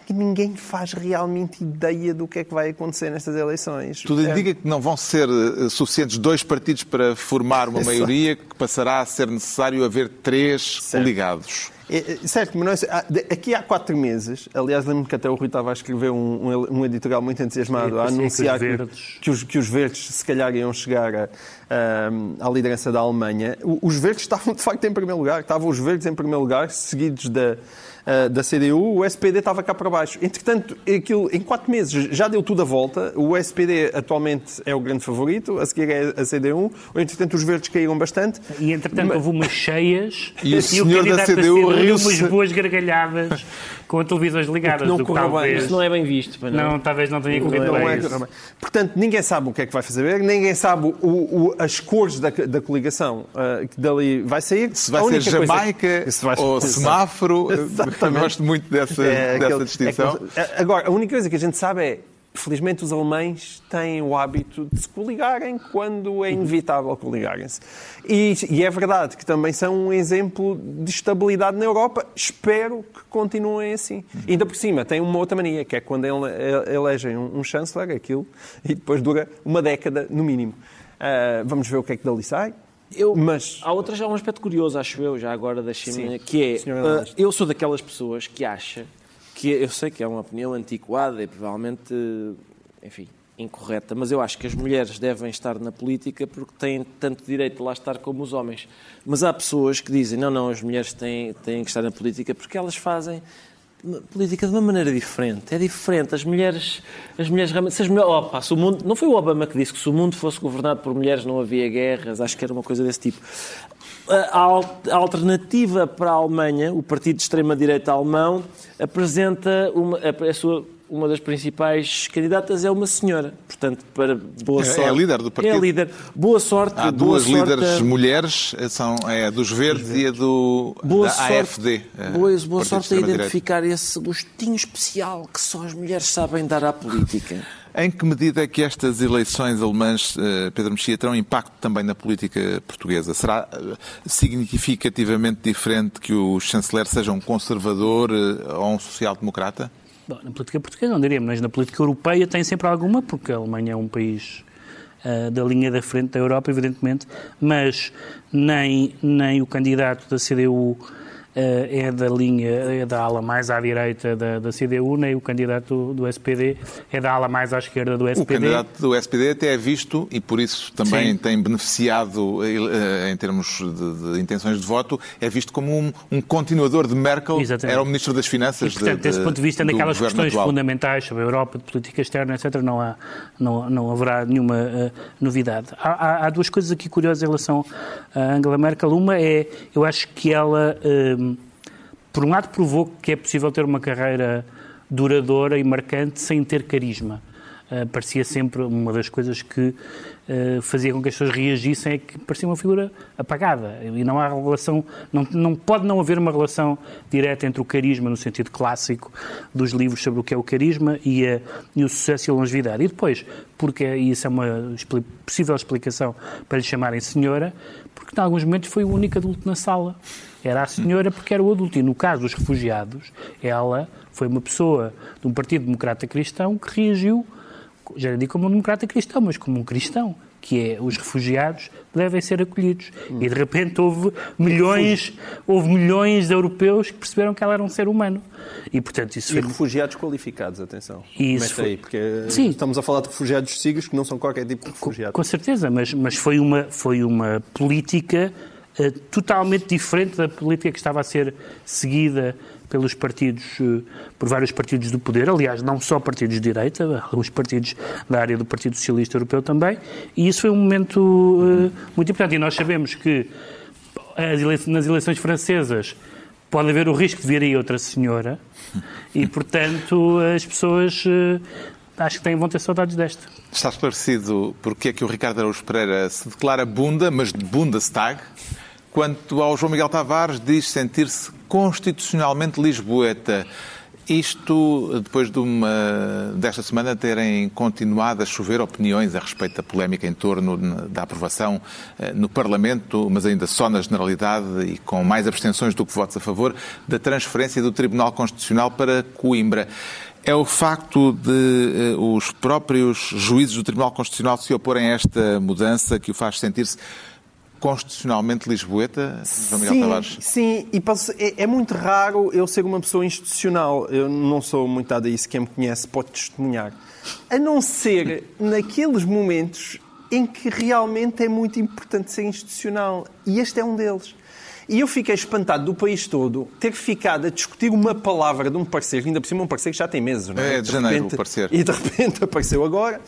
Speaker 4: que ninguém faz realmente ideia do que é que vai acontecer nestas eleições.
Speaker 1: Tudo
Speaker 4: É,
Speaker 1: indica que não vão ser eh, suficientes dois partidos para formar uma
Speaker 4: Exato.
Speaker 1: maioria, que passará a ser necessário haver três
Speaker 4: Certo.
Speaker 1: coligados.
Speaker 4: É, é, certo, mas nós, há- de- aqui há quatro meses, aliás, lembro-me que até o Rui estava a escrever um, um- um editorial muito entusiasmado
Speaker 6: Sim,
Speaker 4: a anunciar que, que os, que os verdes se calhar iam chegar a- a- à liderança da Alemanha. O- Os verdes estavam de facto em primeiro lugar, estavam os verdes em primeiro lugar, seguidos da, a- da CDU, o SPD estava cá para baixo. Entretanto, aquilo, em quatro meses já deu tudo a volta. O SPD atualmente é o grande favorito, a seguir é a CDU. Entretanto, os verdes caíram bastante.
Speaker 6: E entretanto houve umas cheias
Speaker 1: E o senhor da CDU riu-se.
Speaker 6: umas boas gargalhadas com televisões ligadas.
Speaker 4: Não correu bem.
Speaker 6: talvez,
Speaker 5: Isso não é bem visto. pois
Speaker 6: não, talvez não tenha corrido
Speaker 4: Não
Speaker 6: bem.
Speaker 4: é-
Speaker 6: isso.
Speaker 4: Portanto, ninguém sabe o que é que vai fazer, ninguém sabe o- o- as cores da, da coligação ah, que dali vai sair.
Speaker 1: Se vai ser
Speaker 4: única coisa-
Speaker 1: Jamaica
Speaker 4: Se vai-
Speaker 1: ou
Speaker 4: Exato. Exatamente.
Speaker 1: gosto muito dessa,
Speaker 4: É
Speaker 1: dessa
Speaker 4: aquele-
Speaker 1: distinção.
Speaker 4: é Agora, a única coisa que a gente sabe é Felizmente os alemães têm o hábito de se coligarem quando é inevitável coligarem-se. E, e é verdade que também são um exemplo de estabilidade na Europa. Espero que continuem assim. E ainda por cima, tem uma outra mania, que é quando ele- elegem um, um chanceler, aquilo, e depois dura uma década no mínimo. Ah, vamos ver o que é que dali sai.
Speaker 5: Eu,
Speaker 4: Mas-
Speaker 5: Há outra já um aspecto curioso, acho eu, já agora deixem-me,
Speaker 4: Sim.
Speaker 5: que é, uh, eu sou daquelas pessoas que acha que, eu sei que é uma opinião antiquada e provavelmente, enfim, incorreta, mas eu acho que as mulheres devem estar na política porque têm tanto direito de lá estar como os homens. Mas há pessoas que dizem, não, não, as mulheres têm, têm que estar na política porque elas fazem política de uma maneira diferente. É diferente. As mulheres, as mulheres realmente. Se as mulheres, opa, se o mundo, não foi o Obama que disse que se o mundo fosse governado por mulheres não havia guerras, acho que era uma coisa desse tipo. A, al- a alternativa para a Alemanha, o partido de extrema-direita alemão, apresenta uma, a, a sua, uma das principais candidatas é uma senhora. Portanto, para boa
Speaker 1: É- é
Speaker 5: sorte.
Speaker 1: a líder do partido.
Speaker 5: É a líder. Boa sorte.
Speaker 1: Há duas
Speaker 5: sorte
Speaker 1: líderes mulheres, são é a dos Verdes e a do
Speaker 5: Boa
Speaker 1: da
Speaker 5: sorte,
Speaker 1: AFD. eh,
Speaker 5: boa, boa sorte a identificar esse gostinho especial que só as mulheres sabem dar à política.
Speaker 1: Em que medida é que estas eleições alemãs, eh, Pedro Mexia, terão impacto também na política portuguesa? Será eh, significativamente diferente que o chanceler seja um conservador eh, ou um social-democrata?
Speaker 6: Bom, na política portuguesa não diríamos, mas na política europeia tem sempre alguma, porque a Alemanha é um país ah, da linha da frente da Europa, evidentemente, mas nem, nem o candidato da CDU é da linha, é da ala mais à direita da, da CDU, nem o candidato do SPD é da ala mais à esquerda do
Speaker 1: O
Speaker 6: SPD.
Speaker 1: candidato do SPD até é visto, e por isso também
Speaker 6: Sim.
Speaker 1: tem beneficiado eh, em termos de, de intenções de voto, é visto como um, um continuador de Merkel,
Speaker 6: Exatamente.
Speaker 1: era o Ministro das Finanças
Speaker 6: E, portanto,
Speaker 1: de,
Speaker 6: desse ponto de vista, naquelas questões
Speaker 1: atual.
Speaker 6: fundamentais sobre a Europa, de política externa, etc., não, há, não, não haverá nenhuma eh, novidade. Há, há- há duas coisas aqui curiosas em relação a Angela Merkel. Uma é, eu acho que ela, eh, por um lado, provou que é possível ter uma carreira duradoura e marcante sem ter carisma. Uh, parecia sempre uma das coisas que uh, fazia com que as pessoas reagissem é que parecia uma figura apagada. E não há relação não, não pode não haver uma relação direta entre o carisma no sentido clássico dos livros sobre o que é o carisma e, a, e o sucesso e a longevidade. E depois porque e isso é uma expli- possível explicação para lhe chamarem senhora porque em alguns momentos foi o único adulto na sala era a senhora porque era o adulto. E no caso dos refugiados, ela foi uma pessoa de um Partido Democrata Cristão que reagiu, já digo como um democrata cristão, mas como um cristão, que é os refugiados devem ser acolhidos. E de repente houve milhões, houve milhões de europeus que perceberam que ela era um ser humano. E portanto isso
Speaker 4: E
Speaker 6: foi
Speaker 4: refugiados qualificados, atenção.
Speaker 6: E isso
Speaker 4: Mete
Speaker 6: foi-
Speaker 4: aí, porque
Speaker 6: Sim.
Speaker 4: estamos a falar de refugiados sírios que não são qualquer tipo de
Speaker 6: Com,
Speaker 4: refugiado.
Speaker 6: com certeza, mas, mas foi, uma, foi uma política eh, totalmente diferente da política que estava a ser seguida pelos partidos, eh, por vários partidos do poder, aliás, não só partidos de direita, alguns partidos da área do Partido Socialista Europeu também, e isso foi um momento eh, muito importante. E nós sabemos que ele- nas eleições francesas pode haver o risco de vir aí outra senhora, e portanto as pessoas eh, acho que têm, vão ter saudades desta.
Speaker 1: Está esclarecido porque é que o Ricardo Araújo Pereira se declara bunda, mas de Bundestag, quanto ao João Miguel Tavares diz sentir-se constitucionalmente lisboeta. Isto depois de uma, desta semana terem continuado a chover opiniões a respeito da polémica em torno da aprovação eh, no Parlamento, mas ainda só na generalidade e com mais abstenções do que votos a favor, da transferência do Tribunal Constitucional para Coimbra. É o facto de eh, os próprios juízes do Tribunal Constitucional se oporem a esta mudança que o faz sentir-se constitucionalmente lisboeta, João Miguel
Speaker 4: sim,
Speaker 1: Tavares?
Speaker 4: Sim, e posso- é, é muito raro eu ser uma pessoa institucional. Eu não sou muito dado a isso. Quem me conhece pode testemunhar. A não ser naqueles momentos em que realmente é muito importante ser institucional. E este é um deles. E eu fiquei espantado do país todo ter ficado a discutir uma palavra de um parceiro, ainda por cima um parceiro que já tem meses, não é?
Speaker 1: É, de janeiro, o parecer.
Speaker 4: E de repente apareceu agora,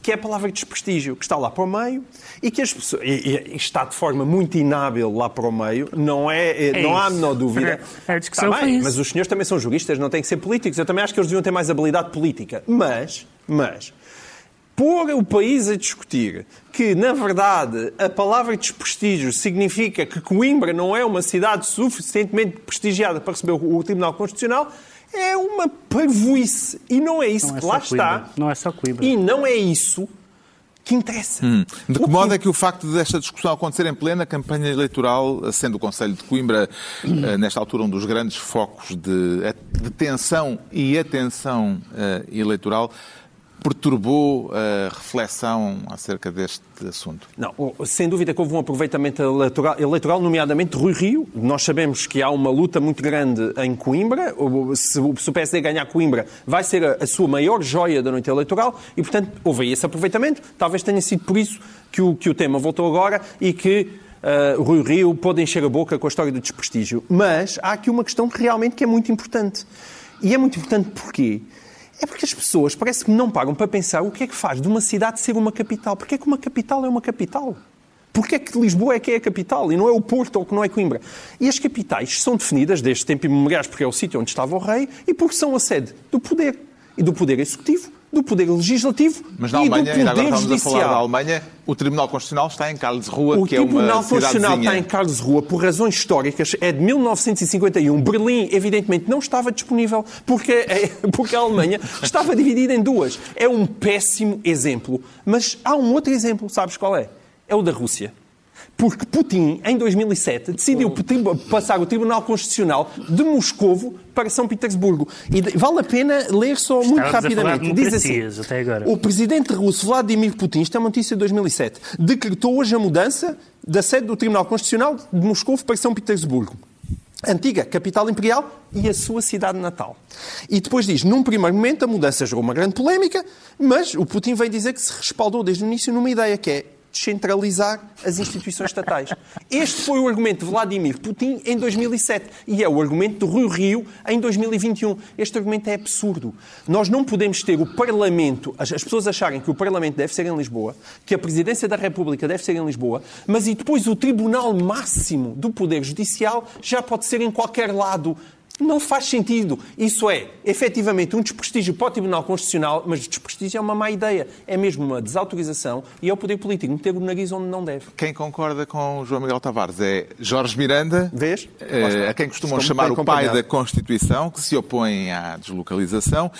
Speaker 4: que é a palavra desprestígio, que está lá para o meio e que as pessoas. E, e está de forma muito inábil lá para o meio, não, é,
Speaker 6: É
Speaker 4: não há a
Speaker 6: isso.
Speaker 4: menor dúvida.
Speaker 6: A discussão
Speaker 4: Está bem,
Speaker 6: isso.
Speaker 4: Mas os senhores também são juristas, não têm que ser políticos. Eu também acho que eles deviam ter mais habilidade política. Mas, mas, pôr o país a discutir que, na verdade, a palavra desprestígio significa que Coimbra não é uma cidade suficientemente prestigiada para receber o Tribunal Constitucional é uma parvoíce. E não é isso
Speaker 6: Não é
Speaker 4: que
Speaker 6: só
Speaker 4: lá
Speaker 6: Coimbra.
Speaker 4: está.
Speaker 6: Não é só Coimbra.
Speaker 4: E não é isso que interessa.
Speaker 1: De que
Speaker 4: O
Speaker 1: modo é que o facto desta discussão acontecer em plena campanha eleitoral, sendo o Conselho de Coimbra, eh, nesta altura, um dos grandes focos de, de tensão e atenção eh, eleitoral, perturbou a reflexão acerca deste assunto?
Speaker 4: Não, sem dúvida que houve um aproveitamento eleitoral, nomeadamente Rui Rio. Nós sabemos que há uma luta muito grande em Coimbra. Se o PSD ganhar Coimbra, vai ser a, sua maior joia da noite eleitoral e, portanto, houve esse aproveitamento. Talvez tenha sido por isso que o, que o tema voltou agora e que ah, Rui Rio pôde encher a boca com a história do desprestígio. Mas há aqui uma questão que realmente que é muito importante. E é muito importante porquê? É porque as pessoas parece que não pagam para pensar o que é que faz de uma cidade ser uma capital. Porque é que uma capital é uma capital? Porque é que Lisboa é que é a capital e não é o Porto ou que não é Coimbra? E as capitais são definidas desde tempo imemoriais porque é o sítio onde estava o rei e porque são a sede do poder. E do poder executivo, do poder legislativo
Speaker 1: Mas na
Speaker 4: e do
Speaker 1: Alemanha, ainda agora
Speaker 4: poder
Speaker 1: estamos a falar da
Speaker 4: judicial.
Speaker 1: Alemanha, o Tribunal Constitucional está em Karlsruhe,
Speaker 4: O
Speaker 1: que é uma
Speaker 4: Tribunal Constitucional está em Karlsruhe por razões históricas, é de 1951. Berlim, evidentemente, não estava disponível porque, é- porque a Alemanha estava dividida em duas. É um péssimo exemplo. Mas há um outro exemplo, sabes qual é? É o da Rússia. Porque Putin, em 2007, decidiu tri- passar o Tribunal Constitucional de Moscovo para São Petersburgo. E vale a pena ler só muito rapidamente. Diz assim, o presidente russo Vladimir Putin, isto é uma notícia de 2007, decretou hoje a mudança da sede do Tribunal Constitucional de Moscou para São Petersburgo. Antiga capital imperial e a sua cidade natal. E depois diz, num primeiro momento a mudança gerou uma grande polémica, mas o Putin veio dizer que se respaldou desde o início numa ideia que é descentralizar as instituições estatais. Este foi o argumento de Vladimir Putin em 2007 e é o argumento de Rui Rio em 2021. Este argumento é absurdo. Nós não podemos ter o Parlamento, as, as pessoas acharem que o Parlamento deve ser em Lisboa, que a Presidência da República deve ser em Lisboa, mas e depois o Tribunal Máximo do Poder Judicial já pode ser em qualquer lado. Não faz sentido. Isso é, efetivamente, um desprestígio para o Tribunal Constitucional, mas desprestígio é uma má ideia. É mesmo uma desautorização e é o poder político meter o nariz onde não deve.
Speaker 1: Quem concorda com o João Miguel Tavares é Jorge Miranda,
Speaker 4: Vês?
Speaker 1: eh, a quem costumam
Speaker 4: Estou
Speaker 1: chamar
Speaker 4: muito
Speaker 1: o pai da Constituição, que se opõe à deslocalização.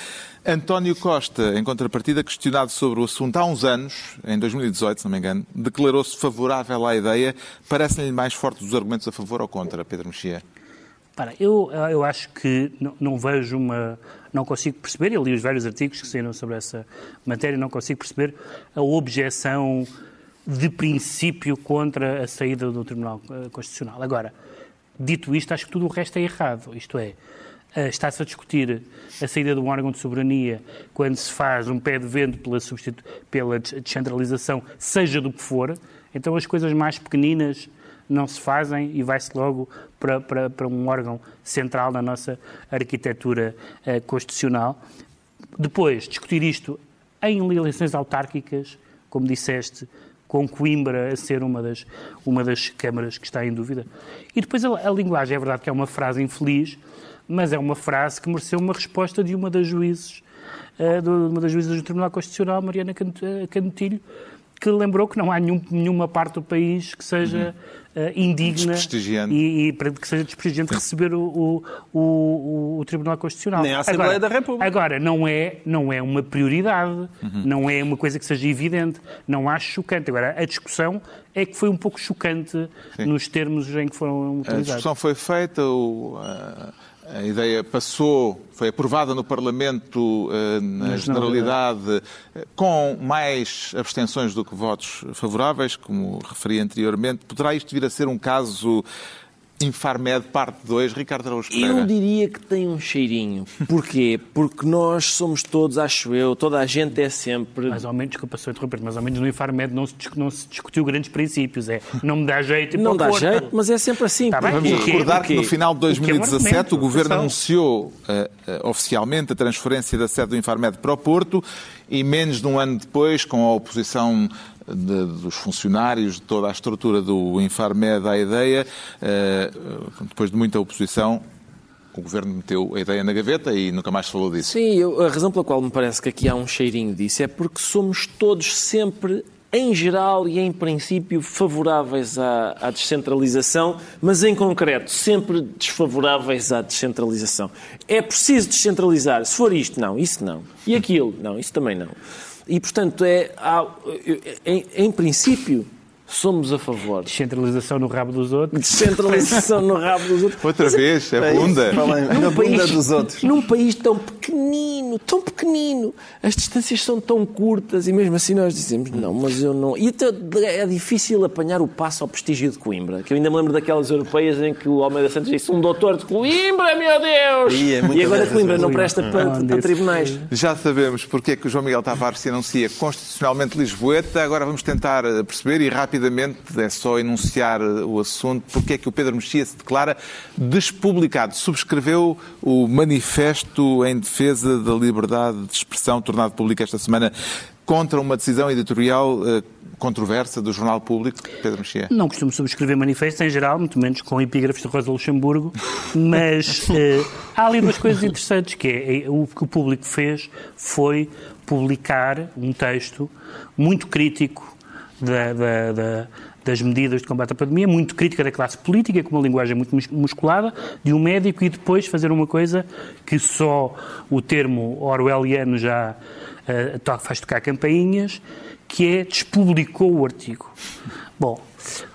Speaker 1: António Costa, em contrapartida, questionado sobre o assunto há uns anos, em 2018, se não me engano, declarou-se favorável à ideia. Parecem-lhe mais fortes os argumentos a favor ou contra, Pedro Mexia?
Speaker 6: Para, eu, eu acho que não, não vejo uma. Não consigo perceber, eu li os vários artigos que saíram sobre essa matéria, não consigo perceber a objeção de princípio contra a saída do Tribunal eh, Constitucional. Agora, dito isto, acho que tudo o resto é errado. Isto é, eh, está-se a discutir a saída do órgão de soberania quando se faz um pé de vento pela, pela des- descentralização, seja do que for. Então, as coisas mais pequeninas não se fazem e vai-se logo para, para, para um órgão central na nossa arquitetura eh, constitucional. Depois, discutir isto em eleições autárquicas, como disseste, com Coimbra a ser uma das, uma das câmaras que está em dúvida. E depois a, a linguagem, é verdade que é uma frase infeliz, mas é uma frase que mereceu uma resposta de uma das juízes, eh, de uma das juízes do Tribunal Constitucional, Mariana Can- eh, Canutilho, que lembrou que não há nenhum- nenhuma parte do país que seja eh, indigna
Speaker 1: Desprestigiante.
Speaker 6: e, e para que seja desprestigiante receber o, o, o- o Tribunal Constitucional.
Speaker 4: Nem a Assembleia da República.
Speaker 6: Agora, não é, não é uma prioridade,
Speaker 1: Uhum.
Speaker 6: não é uma coisa que seja evidente, não acho chocante. Agora, a discussão é que foi um pouco chocante nos termos em que foram
Speaker 1: A
Speaker 6: utilizados.
Speaker 1: discussão foi feita, o- a, a ideia passou, foi aprovada no Parlamento eh, na generalidade, eh, com mais abstenções do que votos favoráveis, como referi anteriormente. Poderá isto vir a ser um caso Infarmed parte 2, Ricardo Araújo Pereira?
Speaker 5: Eu diria que tem um cheirinho. Porquê? Porque nós somos todos, acho eu, toda a gente é sempre.
Speaker 6: Mais ou menos, desculpa só interromper, mas ao menos no Infarmed não se, não se discutiu grandes princípios. É, não me dá jeito e
Speaker 5: Não dá
Speaker 6: o corpo.
Speaker 5: jeito, mas é sempre assim.
Speaker 6: Tá?
Speaker 1: Vamos
Speaker 6: Porquê?
Speaker 1: recordar que no final de
Speaker 6: O que é um
Speaker 1: 2017
Speaker 6: argumento,
Speaker 1: o Governo anunciou eh, eh, oficialmente a transferência da sede do Infarmed para o Porto e menos de um ano depois, com a oposição de- dos funcionários, de toda a estrutura do Infarmed à ideia, eh, depois de muita oposição, o Governo meteu a ideia na gaveta e nunca mais falou disso.
Speaker 5: Sim, eu- a razão pela qual me parece que aqui há um cheirinho disso é porque somos todos sempre em geral e em princípio, favoráveis à, à, descentralização, mas em concreto, sempre desfavoráveis à descentralização. É preciso descentralizar. Se for isto, não. Isso não. E aquilo, não. Isso também não. E, portanto, é, há, em, em princípio, somos a favor.
Speaker 6: Descentralização no rabo dos outros.
Speaker 5: Descentralização no rabo dos outros.
Speaker 1: Outra
Speaker 5: Mas,
Speaker 1: vez, é bunda.
Speaker 4: Na bunda dos outros.
Speaker 5: Num país tão pequenino, tão pequenino, as distâncias são tão curtas e mesmo assim nós dizemos, não, mas eu não... E até é difícil apanhar o passo ao prestígio de Coimbra, que eu ainda me lembro daquelas europeias em que o Almeida Santos disse, um doutor de Coimbra, meu Deus!
Speaker 4: E, é
Speaker 5: e agora Coimbra não presta para, para tribunais.
Speaker 1: Já sabemos porque é que o João Miguel Tavares se anuncia constitucionalmente lisboeta, agora vamos tentar perceber e rapidamente é só enunciar o assunto, porque é que o Pedro Mexia se declara despublicado. Subscreveu o manifesto em defesa da liberdade de expressão, tornado público esta semana, contra uma decisão editorial uh, controversa do Jornal Público, Pedro Mexia?
Speaker 6: Não costumo subscrever manifestos em geral, muito menos com epígrafes de Rosa Luxemburgo, mas uh, há ali duas coisas interessantes, que é, o que o público fez foi publicar um texto muito crítico da, da, da, das medidas de combate à pandemia, muito crítica da classe política, com uma linguagem muito musculada, de um médico, e depois fazer uma coisa que só o termo orwelliano já uh, faz tocar campainhas, que é despublicou o artigo. Bom,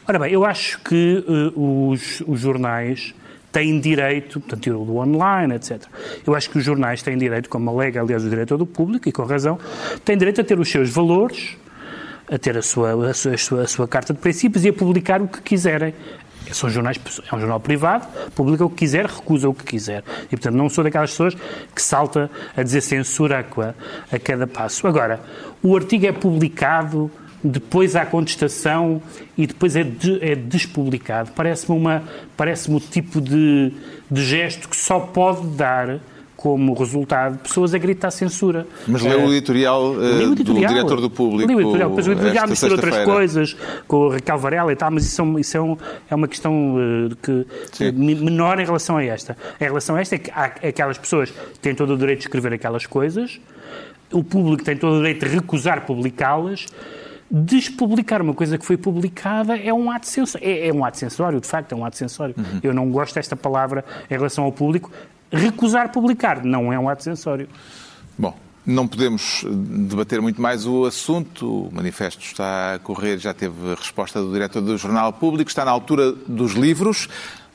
Speaker 6: ora bem, eu acho que uh, os, os jornais têm direito, portanto, do online, etc. Eu acho que os jornais têm direito, como alega, aliás, o diretor do público, e com razão, têm direito a ter os seus valores, a ter a sua, a sua, a sua, a sua carta de princípios e a publicar o que quiserem. São jornais, é um jornal privado, publica o que quiser, recusa o que quiser. E, portanto, não sou daquelas pessoas que salta a dizer censura a, a cada passo. Agora, o artigo é publicado, depois há contestação e depois é, de, é despublicado. Parece-me parece o tipo de, de gesto que só pode dar como resultado pessoas a gritar censura.
Speaker 1: Mas leu o editorial, uh, o editorial do diretor do público.
Speaker 6: Leu o editorial, depois o editorial mistura outras coisas, com o Raquel Varela e tal, mas isso, é, isso é, um, é uma questão uh, que, menor em relação a esta. Em relação a esta, é que há aquelas pessoas que têm todo o direito de escrever aquelas coisas, o público tem todo o direito de recusar publicá-las, despublicar uma coisa que foi publicada é um ato censório. É, é, um ato censório, de facto, é um ato censório. Uhum. Eu não gosto desta palavra em relação ao público, recusar publicar. Não é um ato censório.
Speaker 1: Bom, não podemos debater muito mais o assunto. O manifesto está a correr, já teve resposta do diretor do Jornal Público, está na altura dos livros.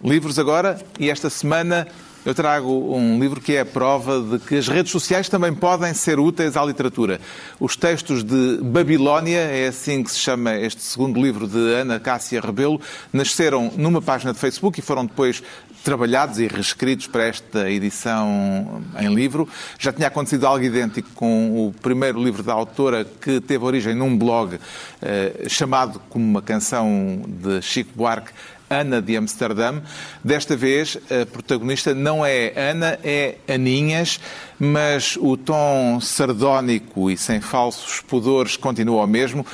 Speaker 1: Livros agora, e esta semana eu trago um livro que é a prova de que as redes sociais também podem ser úteis à literatura. Os textos de Babilónia, é assim que se chama este segundo livro de Ana Cássia Rebelo, nasceram numa página de Facebook e foram depois trabalhados e reescritos para esta edição em livro. Já tinha acontecido algo idêntico com o primeiro livro da autora, que teve origem num blog eh, chamado como uma canção de Chico Buarque, Ana de Amsterdã. Desta vez, a protagonista não é Ana, é Aninhas, mas o tom sardónico e sem falsos pudores continua o mesmo.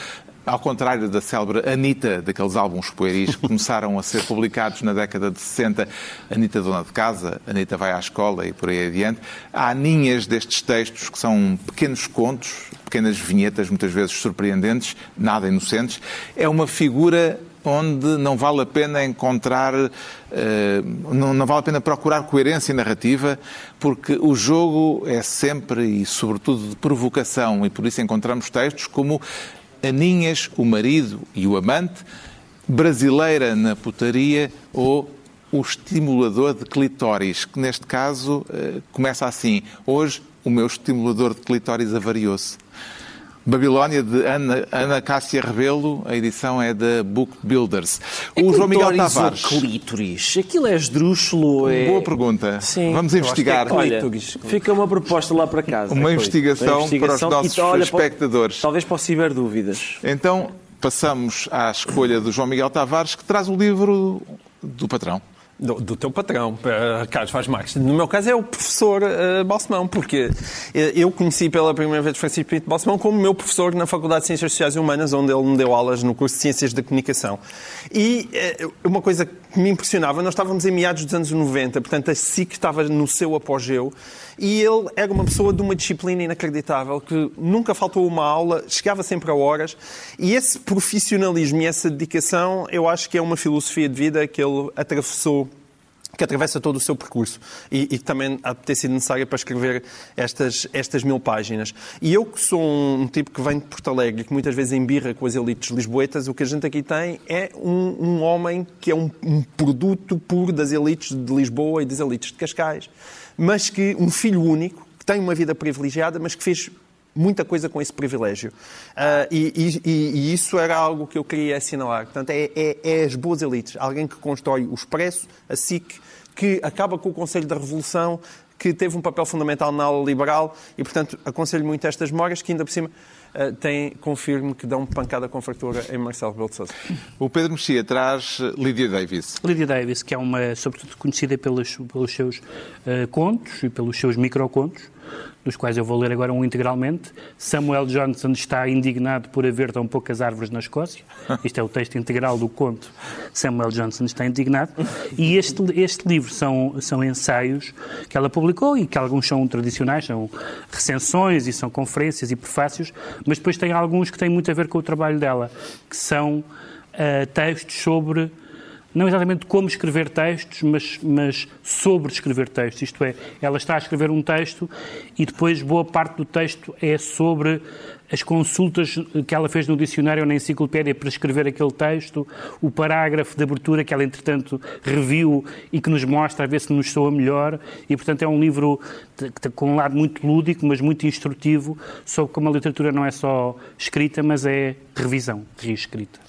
Speaker 1: Ao contrário da célebre Anitta, daqueles álbuns pueris que começaram a ser publicados na década de 60, Anitta dona de casa, Anitta vai à escola e por aí adiante, há aninhas destes textos que são pequenos contos, pequenas vinhetas, muitas vezes surpreendentes, nada inocentes. É uma figura onde não vale a pena encontrar, eh, não vale a pena procurar coerência narrativa, porque o jogo é sempre e sobretudo de provocação, e por isso encontramos textos como Aninhas, o marido e o amante, Brasileira na putaria ou o estimulador de clitóris, que neste caso eh, começa assim: Hoje o meu estimulador de clitóris avariou-se. Babilónia, de Ana, Ana Cássia Rebelo, a edição é da Book Builders.
Speaker 5: É o João Miguel Tavares. Ou clítoris? Aquilo é esdrúxulo? É...
Speaker 1: Boa pergunta. Sim. Vamos investigar. É
Speaker 5: Olha, fica uma proposta lá para casa.
Speaker 1: Uma, investigação, uma investigação, para os nossos olha, espectadores.
Speaker 5: Talvez possa haver dúvidas.
Speaker 1: Então, passamos à escolha do João Miguel Tavares, que traz o livro do patrão.
Speaker 4: Do, do, teu patrão, uh, Carlos Vaz Marques. No meu caso é o professor uh, Balsemão, porque eu conheci pela primeira vez Francisco Pinto Balsemão como meu professor na Faculdade de Ciências Sociais e Humanas, onde ele me deu aulas no curso de Ciências da Comunicação. E uh, uma coisa que me impressionava, nós estávamos em meados dos anos 90, portanto a SIC estava no seu apogeu, E ele era uma pessoa de uma disciplina inacreditável, que nunca faltou uma aula, chegava sempre a horas. E esse profissionalismo e essa dedicação, eu acho que é uma filosofia de vida que ele atravessou que atravessa todo o seu percurso e, e também há de ter sido necessária para escrever estas, estas mil páginas. E eu que sou um, tipo que vem de Porto Alegre, que muitas vezes embirra com as elites lisboetas, o que a gente aqui tem é um, um homem que é um, um produto puro das elites de Lisboa e das elites de Cascais, mas que um filho único, que tem uma vida privilegiada, mas que fez muita coisa com esse privilégio. Uh, e, e, e, isso era algo que eu queria assinalar. Portanto, é, é, é, as boas elites. Alguém que constrói o Expresso, a SIC, que acaba com o Conselho da Revolução, que teve um papel fundamental na aula liberal e, portanto, aconselho muito estas memórias que ainda por cima uh, têm, confirmo que dão pancada com fartura em Marcelo Rebelo de Sousa.
Speaker 1: O Pedro Mexia traz Lydia Davis.
Speaker 6: Lydia Davis, que é uma, sobretudo conhecida pelos, pelos seus uh, contos e pelos seus microcontos, dos quais eu vou ler agora um integralmente. Samuel Johnson está indignado por haver tão poucas árvores na Escócia. Isto é o texto integral do conto. Samuel Johnson está indignado. E este, este livro são, são ensaios que ela publicou e que alguns são tradicionais, são recensões e são conferências e prefácios, mas depois tem alguns que têm muito a ver com o trabalho dela, que são uh, textos sobre não exatamente como escrever textos, mas, mas sobre escrever textos. Isto é, ela está a escrever um texto e depois boa parte do texto é sobre as consultas que ela fez no dicionário ou na enciclopédia para escrever aquele texto, o parágrafo de abertura que ela, entretanto, reviu e que nos mostra a ver se nos soa melhor. E, portanto, é um livro com um lado muito lúdico, mas muito instrutivo, sobre como a literatura não é só escrita, mas é revisão, reescrita.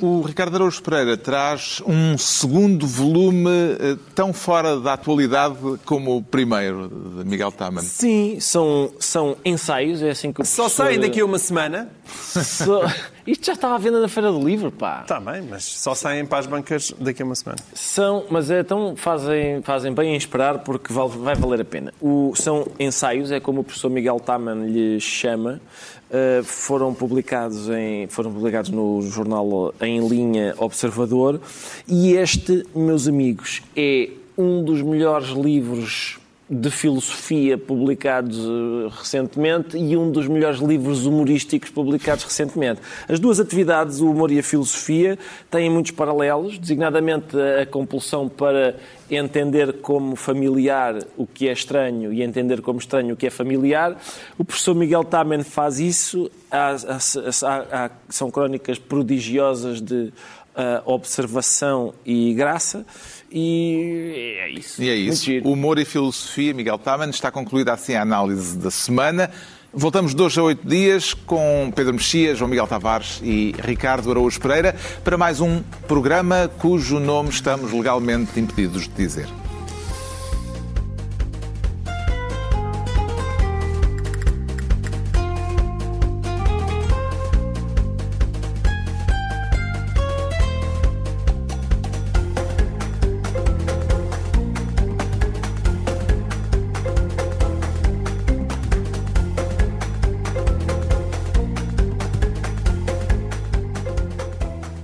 Speaker 1: O Ricardo Araújo Pereira traz um segundo volume eh, tão fora da atualidade como o primeiro, de Miguel Taman.
Speaker 5: Sim, são, são ensaios, é assim que o
Speaker 4: Só saem daqui a uma semana?
Speaker 5: Só... Isto já estava à venda na Feira do Livro, pá.
Speaker 4: Está bem, mas só saem para as bancas daqui a uma semana.
Speaker 5: São, mas é, então fazem, fazem bem em esperar porque vai, vai valer a pena. O, são ensaios, é como o professor Miguel Taman lhe chama, Uh, foram publicados em foram publicados no jornal em linha Observador. E este, meus amigos, é um dos melhores livros de filosofia publicados uh, recentemente e um dos melhores livros humorísticos publicados recentemente. As duas atividades, o humor e a filosofia, têm muitos paralelos, designadamente a compulsão para entender como familiar o que é estranho e entender como estranho o que é familiar. O professor Miguel Tamen faz isso. Há, há, há, são crónicas prodigiosas de uh, observação e graça. E é isso.
Speaker 1: E é isso. Humor e filosofia, Miguel Taman. Está concluída assim a análise da semana. Voltamos dois a oito dias com Pedro Mexia, João Miguel Tavares e Ricardo Araújo Pereira para mais um programa cujo nome estamos legalmente impedidos de dizer.